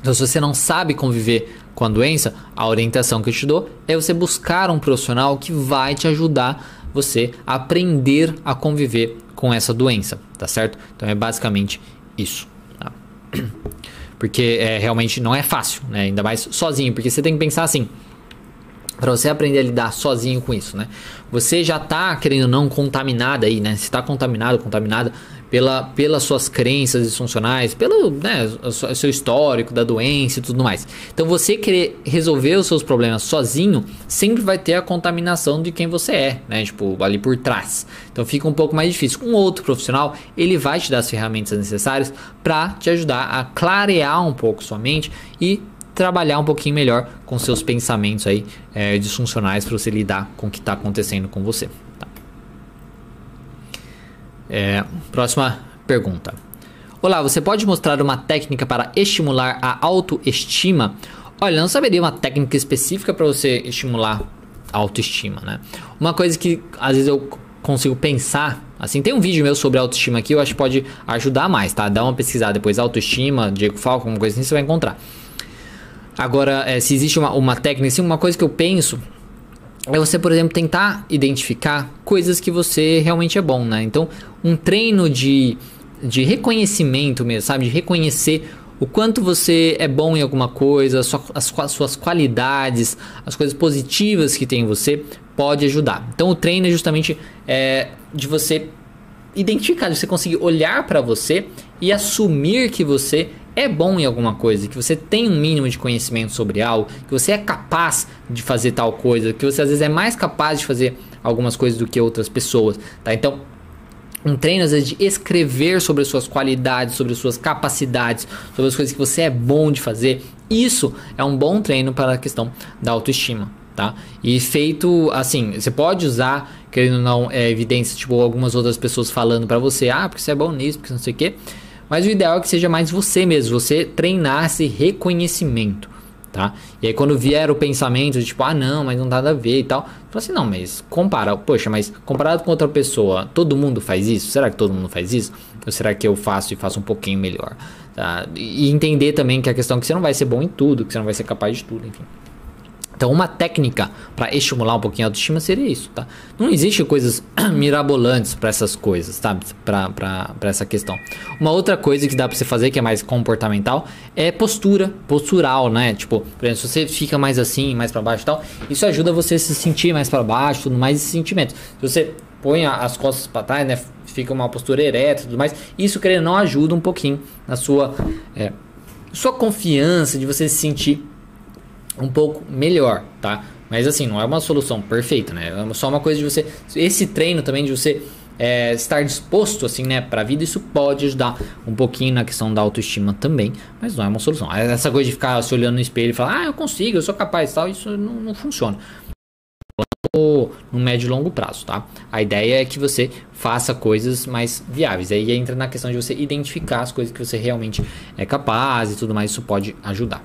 Então, se você não sabe conviver com a doença, a orientação que eu te dou é você buscar um profissional que vai te ajudar você a aprender a conviver com essa doença, tá certo? Então é basicamente isso. Tá? (clears throat) Porque é, realmente não é fácil, né? Ainda mais sozinho, porque você tem que pensar assim para você aprender a lidar sozinho com isso, né? Você já tá querendo não contaminado aí, né? Se está contaminado, contaminada pela, pelas suas crenças disfuncionais, pelo né, seu histórico da doença e tudo mais. Então você querer resolver os seus problemas sozinho sempre vai ter a contaminação de quem você é, né? Tipo, ali por trás. Então fica um pouco mais difícil. Um outro profissional, ele vai te dar as ferramentas necessárias para te ajudar a clarear um pouco sua mente e trabalhar um pouquinho melhor com seus pensamentos aí é, disfuncionais para você lidar com o que está acontecendo com você. É, próxima pergunta. Olá, você pode mostrar uma técnica para estimular a autoestima? Olha, não saberia uma técnica específica para você estimular a autoestima, né? Uma coisa que às vezes eu consigo pensar, assim, tem um vídeo meu sobre autoestima aqui, eu acho que pode ajudar mais, tá? Dá uma pesquisada depois, autoestima, Diego Falco, alguma coisa assim, você vai encontrar. Agora, é, se existe uma, uma técnica, assim, uma coisa que eu penso é você, por exemplo, tentar identificar coisas que você realmente é bom, né? Então, um treino de, de reconhecimento mesmo, sabe? De reconhecer o quanto você é bom em alguma coisa, as, as suas qualidades, as coisas positivas que tem em você, pode ajudar. Então, o treino é justamente é, de você identificar, de você conseguir olhar para você e assumir que você é bom em alguma coisa, que você tem um mínimo de conhecimento sobre algo, que você é capaz de fazer tal coisa, que você às vezes é mais capaz de fazer algumas coisas do que outras pessoas, tá? Então, um treino às vezes de escrever sobre as suas qualidades, sobre as suas capacidades, sobre as coisas que você é bom de fazer, isso é um bom treino para a questão da autoestima, tá? E feito assim, você pode usar, querendo ou não, é, evidência, tipo algumas outras pessoas falando para você, ah, porque você é bom nisso, porque não sei o quê. Mas o ideal é que seja mais você mesmo, você treinar esse reconhecimento, tá? E aí quando vier o pensamento de tipo, ah não, mas não dá a ver e tal, fala assim, não, mas compara, poxa, mas comparado com outra pessoa, todo mundo faz isso? Será que todo mundo faz isso? Ou será que eu faço e faço um pouquinho melhor? Tá? E entender também que a questão é que você não vai ser bom em tudo, que você não vai ser capaz de tudo, enfim. Então, uma técnica para estimular um pouquinho a autoestima seria isso, tá? Não existe coisas (clears throat) mirabolantes para essas coisas, tá? Para essa questão. Uma outra coisa que dá para você fazer que é mais comportamental é postura, postural, né? Tipo, por exemplo, se você fica mais assim, mais para baixo e tal, isso ajuda você a se sentir mais para baixo, tudo mais esse sentimento. Se você põe as costas para trás, né? Fica uma postura ereta, tudo mais. Isso, querendo não ajuda um pouquinho na sua é, sua confiança de você se sentir um pouco melhor, tá? Mas assim, não é uma solução perfeita, né? É só uma coisa de você. Esse treino também de você é, estar disposto assim, né, para a vida, isso pode ajudar um pouquinho na questão da autoestima também, mas não é uma solução. Essa coisa de ficar se olhando no espelho e falar, ah, eu consigo, eu sou capaz, tal, isso não, não funciona. No médio e longo prazo, tá? A ideia é que você faça coisas mais viáveis. Aí entra na questão de você identificar as coisas que você realmente é capaz e tudo mais. Isso pode ajudar.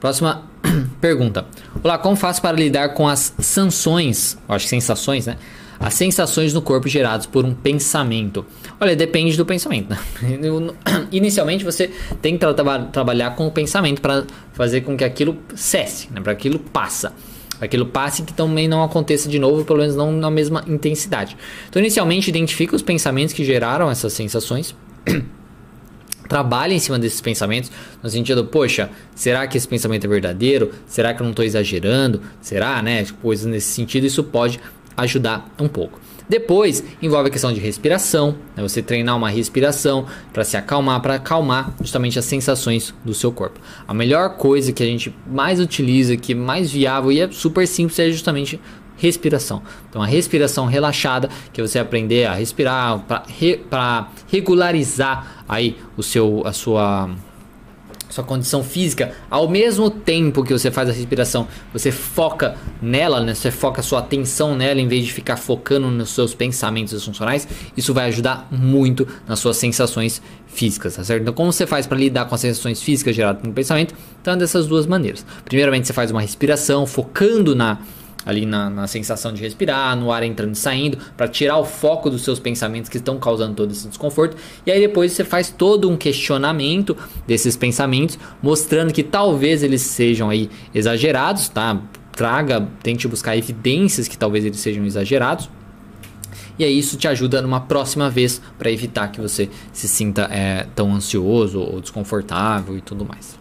Próxima (clears throat) pergunta. Olá, como faço para lidar com as sanções, acho que sensações, né? As sensações no corpo geradas por um pensamento. Olha, depende do pensamento. Né? (laughs) (clears throat) Inicialmente você tem que tra trabalhar com o pensamento para fazer com que aquilo cesse, né? para aquilo passa. Aquilo passe e que também não aconteça de novo, pelo menos não na mesma intensidade. Então, inicialmente, identifica os pensamentos que geraram essas sensações. (clears throat) trabalhe em cima desses pensamentos, no sentido, poxa, será que esse pensamento é verdadeiro? Será que eu não estou exagerando? Será, né? Coisas nesse sentido, isso pode ajudar um pouco. Depois envolve a questão de respiração, né? você treinar uma respiração para se acalmar, para acalmar justamente as sensações do seu corpo. A melhor coisa que a gente mais utiliza, que é mais viável e é super simples é justamente respiração. Então, a respiração relaxada, que é você aprender a respirar para re, regularizar aí o seu, a sua sua condição física, ao mesmo tempo que você faz a respiração, você foca nela, né? Você foca a sua atenção nela em vez de ficar focando nos seus pensamentos funcionais, isso vai ajudar muito nas suas sensações físicas, tá certo? Então, como você faz para lidar com as sensações físicas geradas pelo pensamento? Então, é dessas duas maneiras. Primeiramente, você faz uma respiração focando na ali na, na sensação de respirar, no ar entrando e saindo, para tirar o foco dos seus pensamentos que estão causando todo esse desconforto. E aí depois você faz todo um questionamento desses pensamentos, mostrando que talvez eles sejam aí exagerados, tá? Traga, tente buscar evidências que talvez eles sejam exagerados. E aí isso te ajuda numa próxima vez para evitar que você se sinta é, tão ansioso ou desconfortável e tudo mais.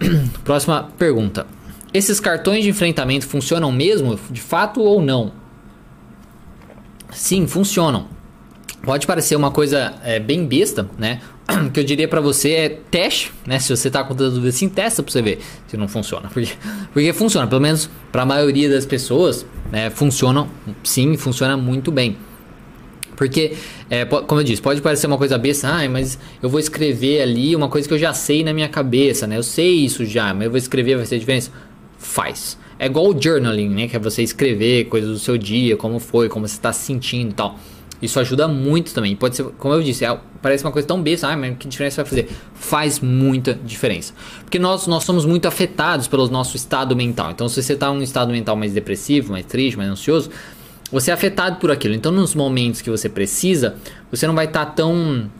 (clears throat) Próxima pergunta. Esses cartões de enfrentamento funcionam mesmo, de fato ou não? Sim, funcionam. Pode parecer uma coisa é, bem besta, né? (clears throat) O que eu diria para você é teste, né? Se você tá com dúvida assim, testa pra você ver se não funciona. (laughs) Porque, porque funciona, pelo menos para a maioria das pessoas, né? Funciona, sim, funciona muito bem. Porque, é, como eu disse, pode parecer uma coisa besta, ah, mas eu vou escrever ali uma coisa que eu já sei na minha cabeça, né? Eu sei isso já, mas eu vou escrever, vai ser diferença? Faz. É igual o journaling, né? Que é você escrever coisas do seu dia, como foi, como você está se sentindo e tal. Isso ajuda muito também. Pode ser, como eu disse, é, parece uma coisa tão besta, ah, mas que diferença vai fazer? Faz muita diferença. Porque nós, nós somos muito afetados pelo nosso estado mental. Então, se você está em um estado mental mais depressivo, mais triste, mais ansioso, você é afetado por aquilo. Então, nos momentos que você precisa, você não vai estar tá tão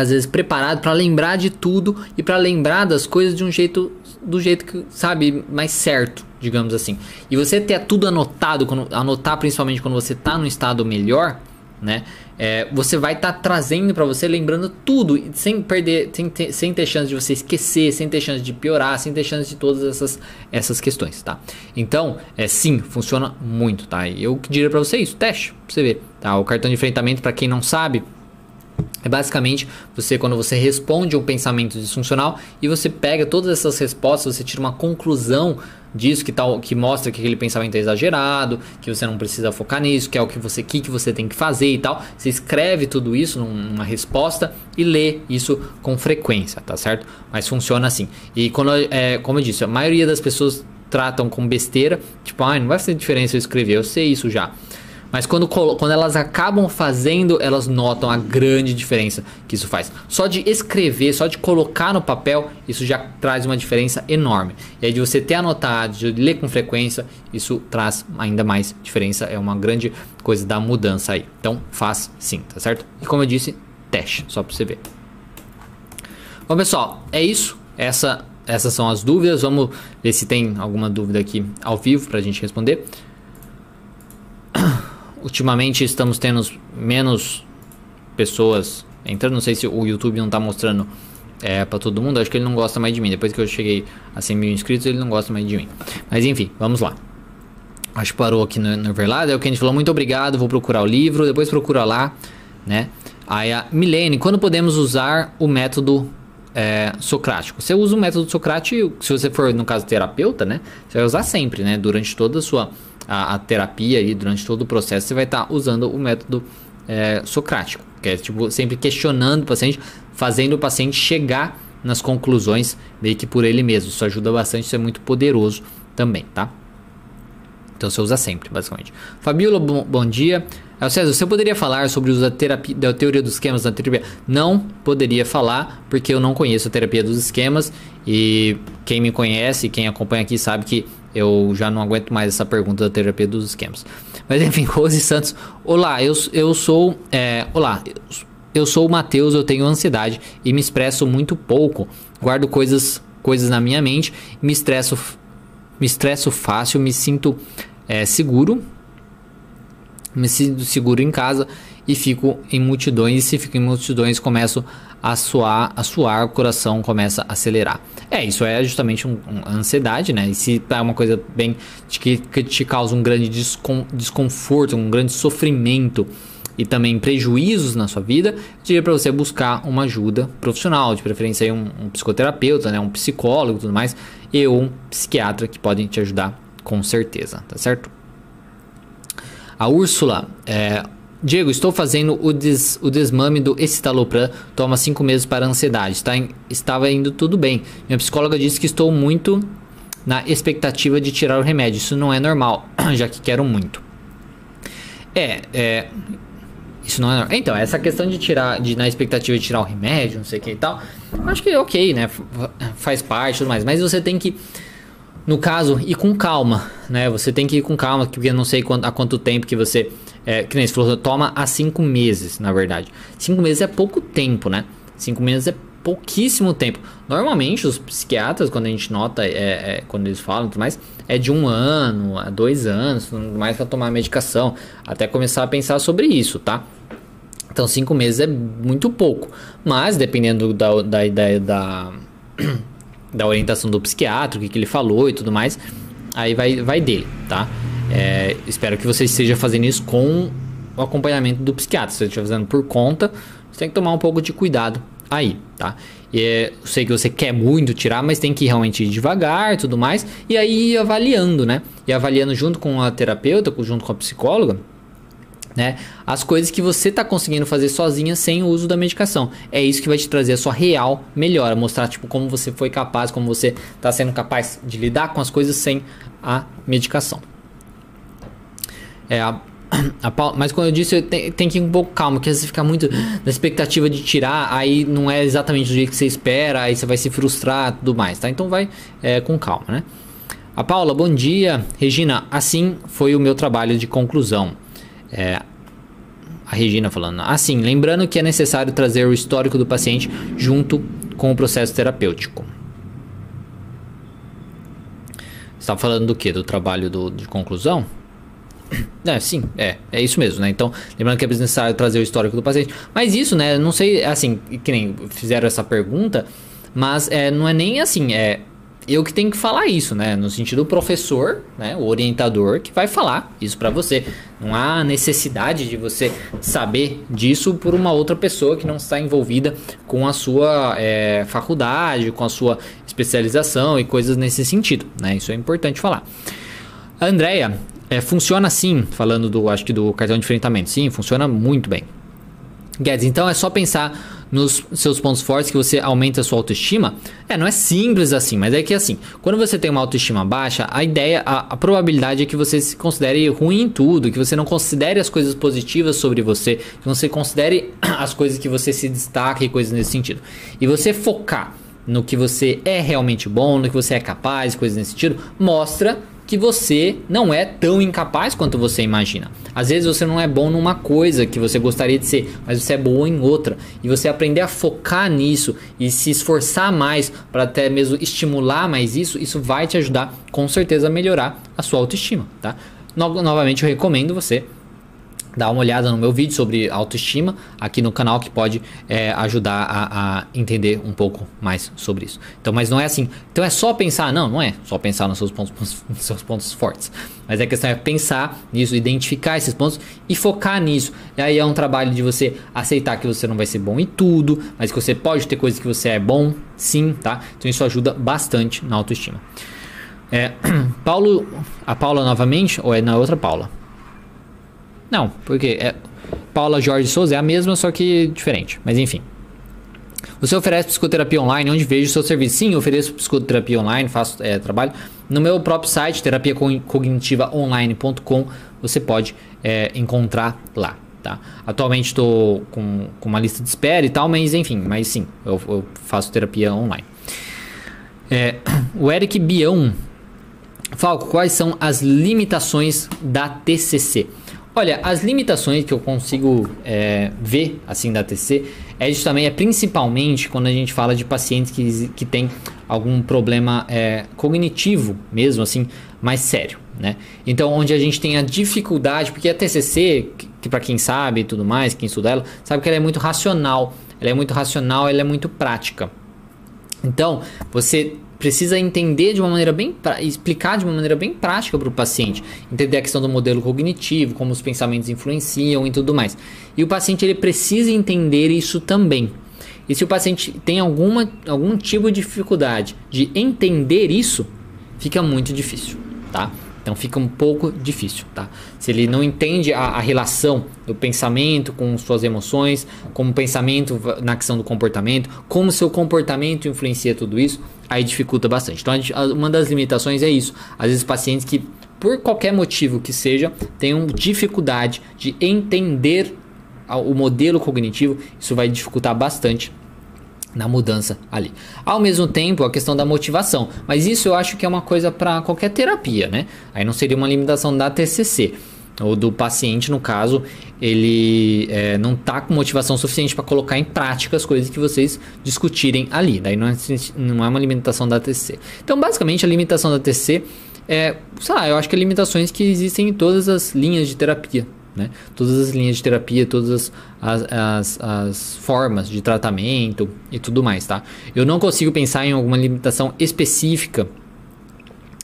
às vezes preparado para lembrar de tudo e para lembrar das coisas de um jeito do jeito que sabe mais certo, digamos assim. E você ter tudo anotado, quando, anotar principalmente quando você está no estado melhor, né? É, você vai estar tá trazendo para você, lembrando tudo, sem perder, sem ter, sem ter chance de você esquecer, sem ter chance de piorar, sem ter chance de todas essas, essas questões, tá? Então, é sim, funciona muito, tá? Eu diria para você isso, teste, pra você ver, tá? O cartão de enfrentamento, para quem não sabe, é basicamente você quando você responde um pensamento disfuncional e você pega todas essas respostas, você tira uma conclusão disso que tal que mostra que aquele pensamento é exagerado, que você não precisa focar nisso, que é o que você que, que você tem que fazer e tal. Você escreve tudo isso numa resposta e lê isso com frequência, tá certo? Mas funciona assim. E quando é, como eu disse, a maioria das pessoas tratam com besteira, tipo, ah, não vai fazer diferença eu escrever, eu sei isso já. Mas quando, quando elas acabam fazendo, elas notam a grande diferença que isso faz. Só de escrever, só de colocar no papel, isso já traz uma diferença enorme. E aí de você ter anotado, de ler com frequência, isso traz ainda mais diferença. É uma grande coisa da mudança aí. Então faz sim, tá certo? E como eu disse, teste, só para você ver. Bom pessoal, é isso. Essa, essas são as dúvidas. Vamos ver se tem alguma dúvida aqui ao vivo para a gente responder (clears throat) ultimamente estamos tendo menos pessoas entrando. Não sei se o YouTube não está mostrando é, para todo mundo. Acho que ele não gosta mais de mim. Depois que eu cheguei a 100 mil inscritos, ele não gosta mais de mim. Mas enfim, vamos lá. Acho que parou aqui no, no. É o que a gente falou. Muito obrigado. Vou procurar o livro. Depois procura lá, né? Aí a Milene, quando podemos usar o método é, socrático? Você usa o método socrático, se você for, no caso, terapeuta, né? Você vai usar sempre, né? Durante toda a sua a, a terapia e durante todo o processo você vai estar tá usando o método é, socrático, que é tipo sempre questionando o paciente, fazendo o paciente chegar nas conclusões meio que por ele mesmo. Isso ajuda bastante, isso é muito poderoso também, tá? Então você usa sempre, basicamente. Fabiola, bom, bom dia. É, César, você poderia falar sobre uso da, terapia, da teoria dos esquemas da terapia? Não poderia falar, porque eu não conheço a terapia dos esquemas. E quem me conhece, quem acompanha aqui, sabe que eu já não aguento mais essa pergunta da terapia dos esquemas. Mas enfim, (laughs) Rose Santos. Olá, eu, eu sou. É, olá, eu sou o Matheus, eu tenho ansiedade e me expresso muito pouco. Guardo coisas, coisas na minha mente, me estresso, me estresso fácil, me sinto é, seguro. Me sinto seguro em casa e fico em multidões. E se fico em multidões, começo a suar, a suar, o coração começa a acelerar. É, isso é justamente um, um, ansiedade, né? E se é uma coisa bem que, que te causa um grande descon, desconforto, um grande sofrimento e também prejuízos na sua vida, diria para você buscar uma ajuda profissional, de preferência um, um psicoterapeuta, né? um psicólogo tudo mais, e um psiquiatra que podem te ajudar com certeza, tá certo? A Úrsula, é, Diego, estou fazendo o, des, o desmame do escitalopram, toma 5 meses para ansiedade. Está em, estava indo tudo bem. Minha psicóloga disse que estou muito na expectativa de tirar o remédio. Isso não é normal, (clears throat) já que quero muito. É, é. Isso não é normal. Então, essa questão de tirar, de na expectativa de tirar o remédio, não sei o que e tal, acho que é ok, né? Faz parte e tudo mais. Mas você tem que no caso, ir com calma, né? Você tem que ir com calma, porque eu não sei quanto, há quanto tempo que você. É, que nem você falou, toma há cinco meses, na verdade. Cinco meses é pouco tempo, né? Cinco meses é pouquíssimo tempo. Normalmente, os psiquiatras, quando a gente nota, é, é quando eles falam tudo mais, é de um ano a dois anos, mais para tomar medicação, até começar a pensar sobre isso, tá? Então, cinco meses é muito pouco. Mas, dependendo da, da ideia da, (clears throat) da orientação do psiquiatra, o que, que ele falou e tudo mais, aí vai, vai dele, tá? É, espero que você esteja fazendo isso com o acompanhamento do psiquiatra. Se você estiver fazendo por conta, você tem que tomar um pouco de cuidado aí, tá? E é, eu sei que você quer muito tirar, mas tem que realmente ir devagar tudo mais. E aí ir avaliando, né? E avaliando junto com a terapeuta, junto com a psicóloga, né? As coisas que você está conseguindo fazer sozinha sem o uso da medicação. É isso que vai te trazer a sua real melhora, mostrar tipo como você foi capaz, como você está sendo capaz de lidar com as coisas sem a medicação. É, a, (clears throat) a, mas quando eu disse, tem, tem, que ir um pouco calmo, às vezes fica muito na expectativa de tirar, aí não é exatamente do jeito que você espera, aí você vai se frustrar tudo mais, tá? Então vai é, com calma, né? A Paula, bom dia. Regina, assim foi o meu trabalho de conclusão. É, a Regina falando. Assim, lembrando que é necessário trazer o histórico do paciente junto com o processo terapêutico. Você está falando do que? Do trabalho do, de conclusão? (clears throat) É, sim, é, é isso mesmo, né? Então, lembrando que é necessário trazer o histórico do paciente. Mas isso, né? Não sei, assim, que nem fizeram essa pergunta, mas é, não é nem assim, é eu que tenho que falar isso, né? No sentido do professor, né? O orientador que vai falar isso para você. Não há necessidade de você saber disso por uma outra pessoa que não está envolvida com a sua é, faculdade, com a sua especialização e coisas nesse sentido, né? Isso é importante falar. A Andrea, é, funciona assim, falando do, acho que do cartão de enfrentamento. Sim, funciona muito bem. Guedes, então é só pensar nos seus pontos fortes que você aumenta a sua autoestima? É, não é simples assim, mas é que assim, quando você tem uma autoestima baixa, a ideia, a, a, probabilidade é que você se considere ruim em tudo, que você não considere as coisas positivas sobre você, que você considere (clears throat) as coisas que você se destaca e coisas nesse sentido. E você focar no que você é realmente bom, no que você é capaz, coisas nesse sentido, mostra que você não é tão incapaz quanto você imagina. Às vezes você não é bom numa coisa que você gostaria de ser, mas você é bom em outra. E você aprender a focar nisso e se esforçar mais para até mesmo estimular mais isso, isso vai te ajudar com certeza a melhorar a sua autoestima, tá? No novamente eu recomendo você dá uma olhada no meu vídeo sobre autoestima aqui no canal que pode é, ajudar a, a, entender um pouco mais sobre isso. Então, mas não é assim. Então é só pensar, não, não é só pensar nos seus pontos, (laughs) nos seus pontos fortes. Mas a questão é pensar nisso, identificar esses pontos e focar nisso. E aí é um trabalho de você aceitar que você não vai ser bom em tudo, mas que você pode ter coisas que você é bom, sim, tá? Então isso ajuda bastante na autoestima. É, (clears throat) Paulo, a Paula novamente ou é na outra Paula? Não, porque é Paula Jorge Souza é a mesma, só que diferente. Mas enfim. Você oferece psicoterapia online, onde vejo o seu serviço? Sim, ofereço psicoterapia online, faço é, trabalho. No meu próprio site, terapiacognitivaonline.com, você pode é, encontrar lá. Tá? Atualmente estou com, com uma lista de espera e tal, mas enfim, mas sim, eu, eu faço terapia online. É, o Eric Bião Falco, quais são as limitações da TCC? Olha, as limitações que eu consigo é, ver assim da TC é justamente, é principalmente quando a gente fala de pacientes que, que têm algum problema é, cognitivo mesmo, assim, mais sério, né? Então, onde a gente tem a dificuldade, porque a TCC, que, que para quem sabe e tudo mais, quem estuda ela, sabe que ela é muito racional, ela é muito racional, ela é muito prática. Então, você precisa entender de uma maneira bem explicar de uma maneira bem prática para o paciente, entender a questão do modelo cognitivo, como os pensamentos influenciam e tudo mais. E o paciente ele precisa entender isso também. E se o paciente tem alguma, algum tipo de dificuldade de entender isso, fica muito difícil, tá? Então fica um pouco difícil, tá? Se ele não entende a, a, relação do pensamento com suas emoções, como o pensamento na questão do comportamento, como seu comportamento influencia tudo isso, aí dificulta bastante. Então uma das limitações é isso. Às vezes pacientes que por qualquer motivo que seja, tenham dificuldade de entender o modelo cognitivo, isso vai dificultar bastante na mudança ali. Ao mesmo tempo, a questão da motivação, mas isso eu acho que é uma coisa para qualquer terapia, né? Aí não seria uma limitação da TCC ou do paciente, no caso, ele é, não está com motivação suficiente para colocar em prática as coisas que vocês discutirem ali. Daí não é, não é uma limitação da TCC. Então, basicamente, a limitação da TCC é, sei lá, eu acho que é limitações que existem em todas as linhas de terapia. Né? Todas as linhas de terapia, todas as, as, as, formas de tratamento e tudo mais, tá? Eu não consigo pensar em alguma limitação específica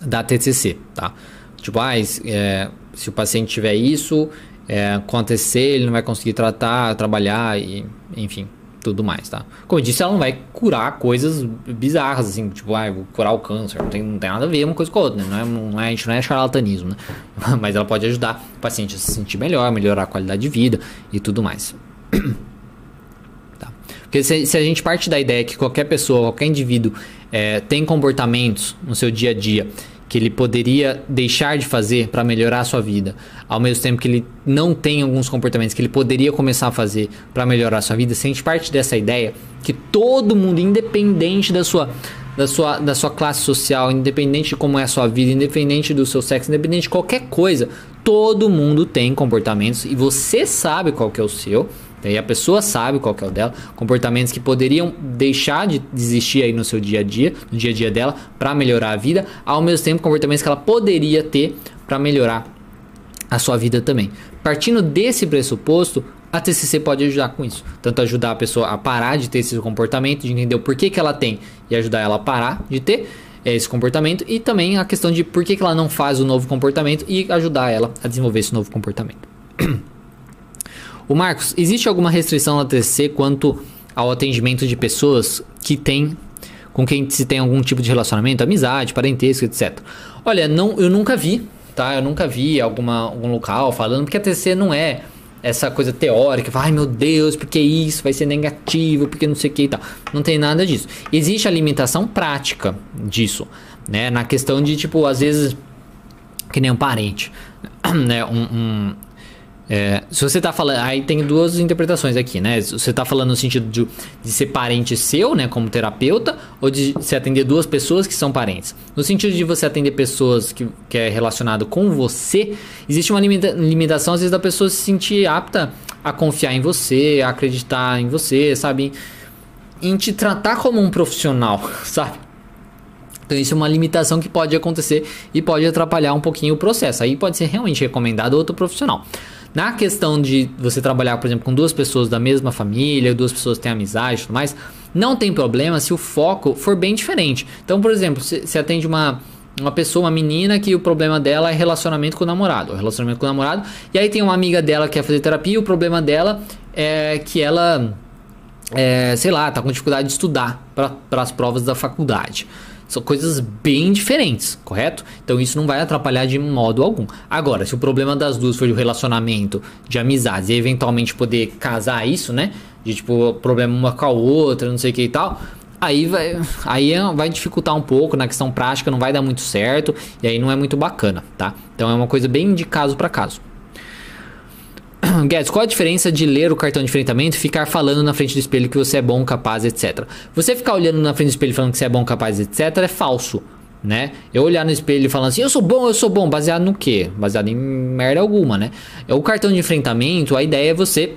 da TCC, tá? Tipo, ah, é, se o paciente tiver isso, é, acontecer, ele não vai conseguir tratar, trabalhar e, enfim, tudo mais, tá? Como eu disse, ela não vai curar coisas bizarras, assim, tipo, ah, vou curar o câncer, não tem, não tem nada a ver uma coisa com a outra, né? Não é, não é, a gente não é charlatanismo, né? (laughs) Mas ela pode ajudar o paciente a se sentir melhor, melhorar a qualidade de vida e tudo mais. (clears throat) tá? Porque se, se, a gente parte da ideia que qualquer pessoa, qualquer indivíduo é, tem comportamentos no seu dia a dia que ele poderia deixar de fazer para melhorar a sua vida, ao mesmo tempo que ele não tem alguns comportamentos que ele poderia começar a fazer para melhorar a sua vida, se a gente parte dessa ideia que todo mundo, independente da sua da sua, da sua classe social, independente de como é a sua vida, independente do seu sexo, independente de qualquer coisa, todo mundo tem comportamentos e você sabe qual que é o seu e a pessoa sabe qual que é o dela, comportamentos que poderiam deixar de existir aí no seu dia a dia, no dia a dia dela, para melhorar a vida, ao mesmo tempo comportamentos que ela poderia ter para melhorar a sua vida também. Partindo desse pressuposto, a TCC pode ajudar com isso. Tanto ajudar a pessoa a parar de ter esse comportamento, de entender o porquê que ela tem e ajudar ela a parar de ter esse comportamento e também a questão de por que ela não faz o novo comportamento e ajudar ela a desenvolver esse novo comportamento. (clears throat) O Marcos, existe alguma restrição na TCC quanto ao atendimento de pessoas que têm com quem se tem algum tipo de relacionamento, amizade, parentesco, etc. Olha, não, eu nunca vi, tá? Eu nunca vi alguma, algum local falando, porque a TCC não é essa coisa teórica, ai meu Deus, porque isso vai ser negativo, porque não sei o que e tal. Não tem nada disso. Existe a limitação prática disso, né? Na questão de, tipo, às vezes, que nem um parente, (clears throat) né? Um, um, é, se você tá falando. Aí tem duas interpretações aqui, né? Se você tá falando no sentido de, de ser parente seu, né? Como terapeuta, ou de se atender duas pessoas que são parentes. No sentido de você atender pessoas que, que é relacionado com você, existe uma limita, limitação, às vezes, da pessoa se sentir apta a confiar em você, a acreditar em você, sabe? Em te tratar como um profissional, (laughs) sabe? Então isso é uma limitação que pode acontecer e pode atrapalhar um pouquinho o processo. Aí pode ser realmente recomendado outro profissional. Na questão de você trabalhar, por exemplo, com duas pessoas da mesma família, duas pessoas têm amizade e tudo mais, não tem problema se o foco for bem diferente. Então, por exemplo, você atende uma, uma pessoa, uma menina que o problema dela é relacionamento com o namorado, relacionamento com o namorado, e aí tem uma amiga dela que quer fazer terapia e o problema dela é que ela, é, sei lá, tá com dificuldade de estudar para as provas da faculdade. São coisas bem diferentes, correto? Então isso não vai atrapalhar de modo algum. Agora, se o problema das duas for o relacionamento, de amizades e eventualmente poder casar isso, né? De tipo, problema uma com a outra, não sei o que e tal. Aí vai, aí é, vai dificultar um pouco na questão prática, não vai dar muito certo e aí não é muito bacana, tá? Então é uma coisa bem de caso para caso. (coughs) Guedes, qual a diferença de ler o cartão de enfrentamento e ficar falando na frente do espelho que você é bom, capaz, etc? Você ficar olhando na frente do espelho falando que você é bom, capaz, etc, é falso, né? Eu olhar no espelho falando assim, eu sou bom, eu sou bom, baseado no quê? Baseado em merda alguma, né? O cartão de enfrentamento, a ideia é você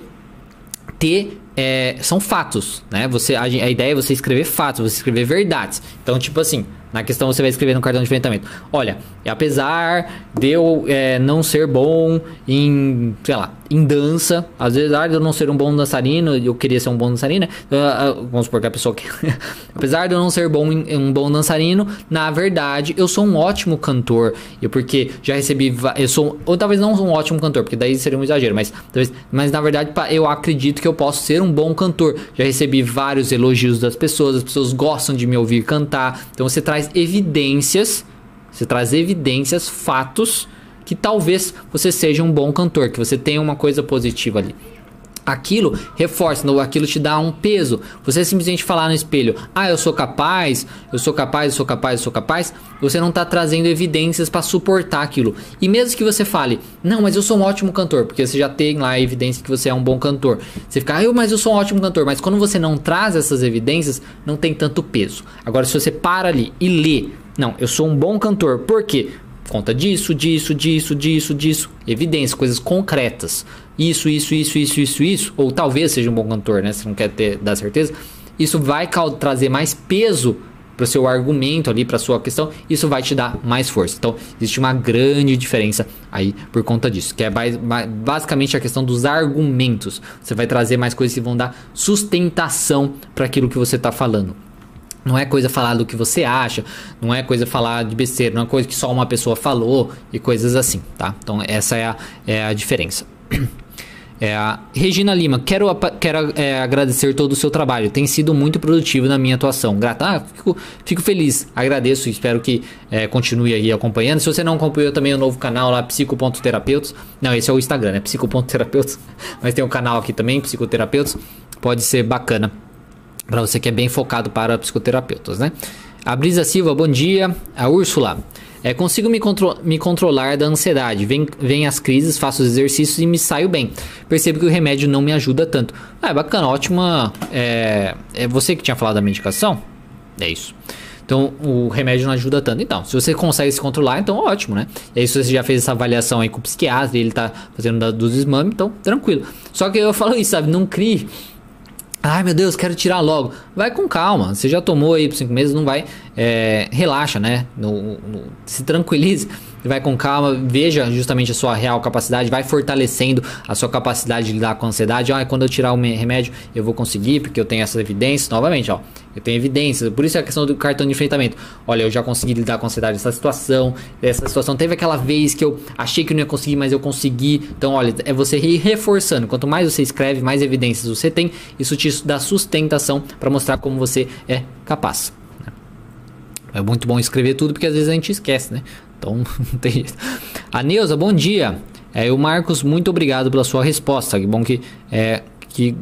ter é, são fatos, né? Você, a, a, ideia é você escrever fatos, você escrever verdades. Então, tipo assim, na questão você vai escrever no cartão de enfrentamento. Olha, apesar de eu é, não ser bom em, sei lá, em dança, às vezes, apesar de eu não ser um bom dançarino, eu queria ser um bom dançarino, né? Uh, vamos supor que a pessoa que. (laughs) apesar de eu não ser bom em, um bom dançarino, na verdade, eu sou um ótimo cantor. E porque já recebi. Eu sou. Ou talvez não um ótimo cantor, porque daí seria um exagero, mas, talvez, mas na verdade, eu acredito que eu posso ser um bom cantor. Já recebi vários elogios das pessoas, as pessoas gostam de me ouvir cantar. Então você traz evidências. Você traz evidências, fatos que talvez você seja um bom cantor, que você tenha uma coisa positiva ali. Aquilo reforça, aquilo te dá um peso. Você simplesmente falar no espelho, ah, eu sou capaz, eu sou capaz, eu sou capaz, eu sou capaz, você não está trazendo evidências para suportar aquilo. E mesmo que você fale, não, mas eu sou um ótimo cantor, porque você já tem lá a evidência que você é um bom cantor. Você fica, ah, eu, mas eu sou um ótimo cantor, mas quando você não traz essas evidências, não tem tanto peso. Agora, se você para ali e lê, não, eu sou um bom cantor, por quê? Conta disso, disso, disso, disso, disso. Evidências, coisas concretas. Isso, isso, isso, isso, isso, isso. Ou talvez seja um bom cantor, né? Você não quer ter, dar certeza. Isso vai trazer mais peso para o seu argumento ali, para sua questão, isso vai te dar mais força. Então, existe uma grande diferença aí por conta disso, que é basicamente a questão dos argumentos. Você vai trazer mais coisas que vão dar sustentação para aquilo que você está falando. Não é coisa falar do que você acha, não é coisa falar de besteira, não é coisa que só uma pessoa falou e coisas assim, tá? Então essa é a, é a diferença. (clears throat) É, Regina Lima, quero, quero é, agradecer todo o seu trabalho. Tem sido muito produtivo na minha atuação. Grata, ah, fico, fico, feliz, agradeço espero que é, continue aí acompanhando. Se você não acompanhou também o novo canal lá, psico.terapeutas. Não, esse é o Instagram, né? Psico.terapeutas. (laughs) Mas tem um canal aqui também, psicoterapeutas. Pode ser bacana para você que é bem focado para psicoterapeutas, né? A Brisa Silva, bom dia. A Úrsula, é, consigo me, contro me controlar da ansiedade. Vem, vem as crises, faço os exercícios e me saio bem. Percebo que o remédio não me ajuda tanto. Ah, é bacana, ótima. É, é você que tinha falado da medicação? É isso. Então o remédio não ajuda tanto. Então, se você consegue se controlar, então ótimo, né? E aí, se você já fez essa avaliação aí com o psiquiatra e ele tá fazendo da, dos exames, então tranquilo. Só que eu falo isso, sabe? Não crie Ai meu Deus, quero tirar logo. Vai com calma. Você já tomou aí por cinco meses, não vai. É, relaxa, né? No, no, se tranquilize vai com calma, veja justamente a sua real capacidade, vai fortalecendo a sua capacidade de lidar com a ansiedade. Ah, quando eu tirar o remédio, eu vou conseguir, porque eu tenho essas evidências. Novamente, ó, eu tenho evidências. Por isso é a questão do cartão de enfrentamento. Olha, eu já consegui lidar com a ansiedade dessa situação, dessa situação. Teve aquela vez que eu achei que não ia conseguir, mas eu consegui. Então, olha, é você ir reforçando. Quanto mais você escreve, mais evidências você tem. Isso te dá sustentação para mostrar como você é capaz. É muito bom escrever tudo porque às vezes a gente esquece, né? Então, (laughs) não tem jeito. A Neuza, bom dia. É, o Marcos, muito obrigado pela sua resposta. Que bom que, é, que,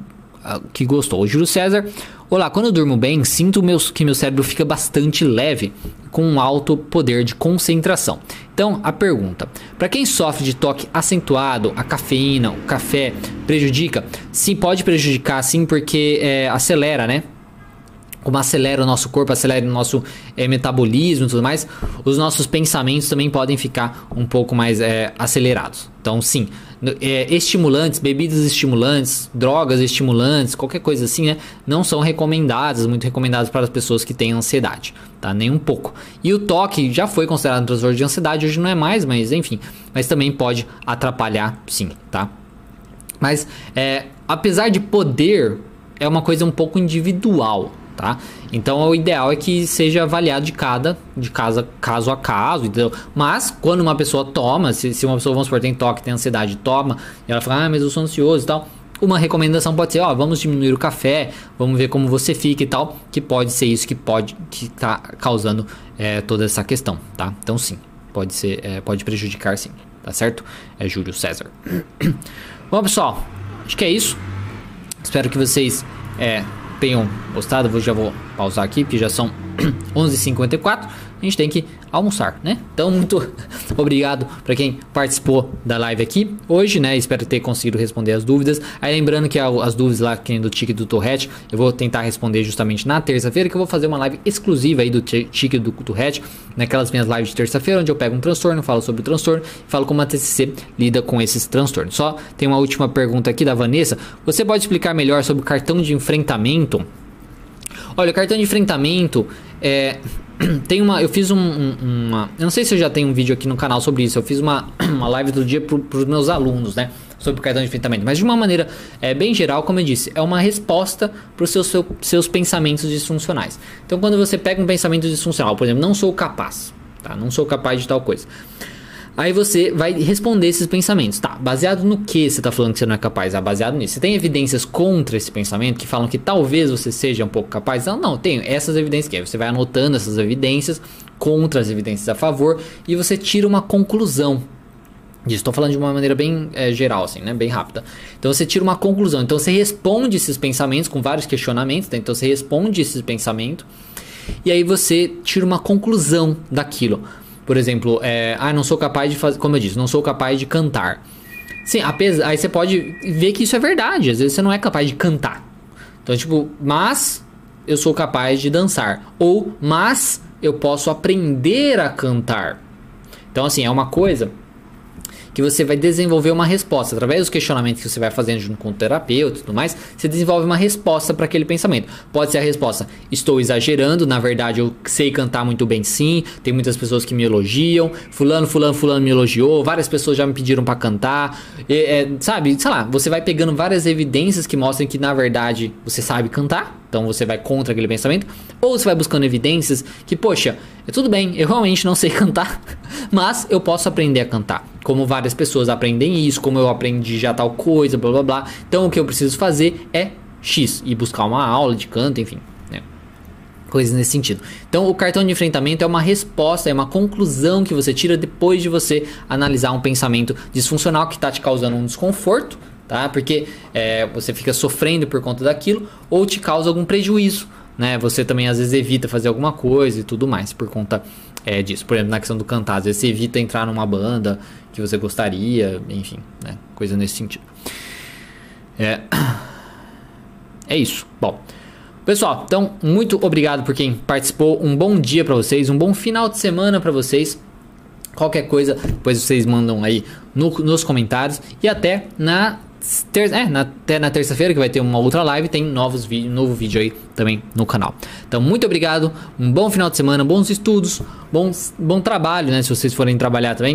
que gostou. O Júlio César, olá, quando eu durmo bem, sinto meus, que meu cérebro fica bastante leve, com um alto poder de concentração. Então, a pergunta: para quem sofre de toque acentuado, a cafeína, o café prejudica? Sim, pode prejudicar, sim, porque é, acelera, né? Como acelera o nosso corpo, acelera o nosso é, metabolismo e tudo mais, os nossos pensamentos também podem ficar um pouco mais é, acelerados. Então, sim, é, estimulantes, bebidas estimulantes, drogas estimulantes, qualquer coisa assim, né? Não são recomendadas, muito recomendadas para as pessoas que têm ansiedade, tá? Nem um pouco. E o toque já foi considerado um transtorno de ansiedade, hoje não é mais, mas enfim. Mas também pode atrapalhar, sim, tá? Mas, apesar de poder, é uma coisa um pouco individual, tá? Então o ideal é que seja avaliado de cada, de casa, caso a caso, entendeu? Mas quando uma pessoa toma, se, se uma pessoa, vamos supor, tem toque, tem ansiedade, toma, e ela fala, ah, mas eu sou ansioso e tal, uma recomendação pode ser, ó, vamos diminuir o café, vamos ver como você fica e tal, que pode ser isso que pode que tá causando é, toda essa questão, tá? Então sim, pode ser, é, pode prejudicar sim, tá certo? É Júlio César. (clears throat) Bom pessoal, acho que é isso. Espero que vocês é, tenham gostado. Eu já vou pausar aqui, porque já são (clears throat) 11h54. A gente tem que almoçar, né? Então, muito (laughs) obrigado para quem participou da live aqui hoje, né? Espero ter conseguido responder as dúvidas. Aí lembrando que as dúvidas lá que do ticket do Torret, eu vou tentar responder justamente na terça-feira, que eu vou fazer uma live exclusiva aí do ticket do Torret, naquelas minhas lives de terça-feira, onde eu pego um transtorno, falo sobre o transtorno, falo como a TCC lida com esses transtornos. Só tem uma última pergunta aqui da Vanessa. Você pode explicar melhor sobre o cartão de enfrentamento? Olha, o cartão de enfrentamento é (clears throat) tem uma. Eu fiz um, um, uma. Eu não sei se eu já tenho um vídeo aqui no canal sobre isso. Eu fiz uma, (clears throat) uma live do dia para os meus alunos, né? Sobre o cartão de enfrentamento. Mas de uma maneira é, bem geral, como eu disse, é uma resposta para os seus, seu, seus pensamentos disfuncionais. Então, quando você pega um pensamento disfuncional, por exemplo, não sou capaz, tá? Não sou capaz de tal coisa. Aí você vai responder esses pensamentos. Tá, baseado no que você está falando que você não é capaz? Ah, baseado nisso. Você tem evidências contra esse pensamento que falam que talvez você seja um pouco capaz? Não, não, tenho essas evidências que aí você vai anotando essas evidências contra as evidências a favor e você tira uma conclusão. Estou falando de uma maneira bem é, geral, assim, né? Bem rápida. Então você tira uma conclusão. Então você responde esses pensamentos com vários questionamentos. Né? Então você responde esses pensamentos e aí você tira uma conclusão daquilo. Por exemplo, é, ah, não sou capaz de fazer, como eu disse, não sou capaz de cantar. Sim, apesar, aí você pode ver que isso é verdade. Às vezes você não é capaz de cantar. Então, tipo, mas eu sou capaz de dançar. Ou, mas eu posso aprender a cantar. Então, assim, é uma coisa que você vai desenvolver uma resposta. Através dos questionamentos que você vai fazendo junto com o terapeuta e tudo mais, você desenvolve uma resposta para aquele pensamento. Pode ser a resposta: estou exagerando, na verdade eu sei cantar muito bem sim, tem muitas pessoas que me elogiam, fulano, fulano, fulano me elogiou, várias pessoas já me pediram para cantar, é, sabe? Sei lá, você vai pegando várias evidências que mostram que na verdade você sabe cantar, então você vai contra aquele pensamento, ou você vai buscando evidências que, poxa, é tudo bem, eu realmente não sei (laughs) cantar, mas eu posso aprender a cantar. Como várias pessoas aprendem isso, como eu aprendi já tal coisa, blá blá blá. Então o que eu preciso fazer é X e buscar uma aula de canto, enfim. Né? Coisas nesse sentido. Então o cartão de enfrentamento é uma resposta, é uma conclusão que você tira depois de você analisar um pensamento disfuncional que está te causando um desconforto tá? Porque é, você fica sofrendo por conta daquilo ou te causa algum prejuízo, né? Você também às vezes evita fazer alguma coisa e tudo mais por conta é, disso. Por exemplo, na questão do cantar, às vezes você evita entrar numa banda que você gostaria, enfim, né? Coisa nesse sentido. É, (clears throat) é isso. Bom. Pessoal, então muito obrigado por quem participou. Um bom dia para vocês, um bom final de semana para vocês. Qualquer coisa, depois vocês mandam aí no, nos comentários. E até na ter, é, na, até na terça-feira que vai ter uma outra live, tem novos vídeos, novo vídeo aí também no canal. Então, muito obrigado, um bom final de semana, bons estudos, bons, bom trabalho, né? Se vocês forem trabalhar também.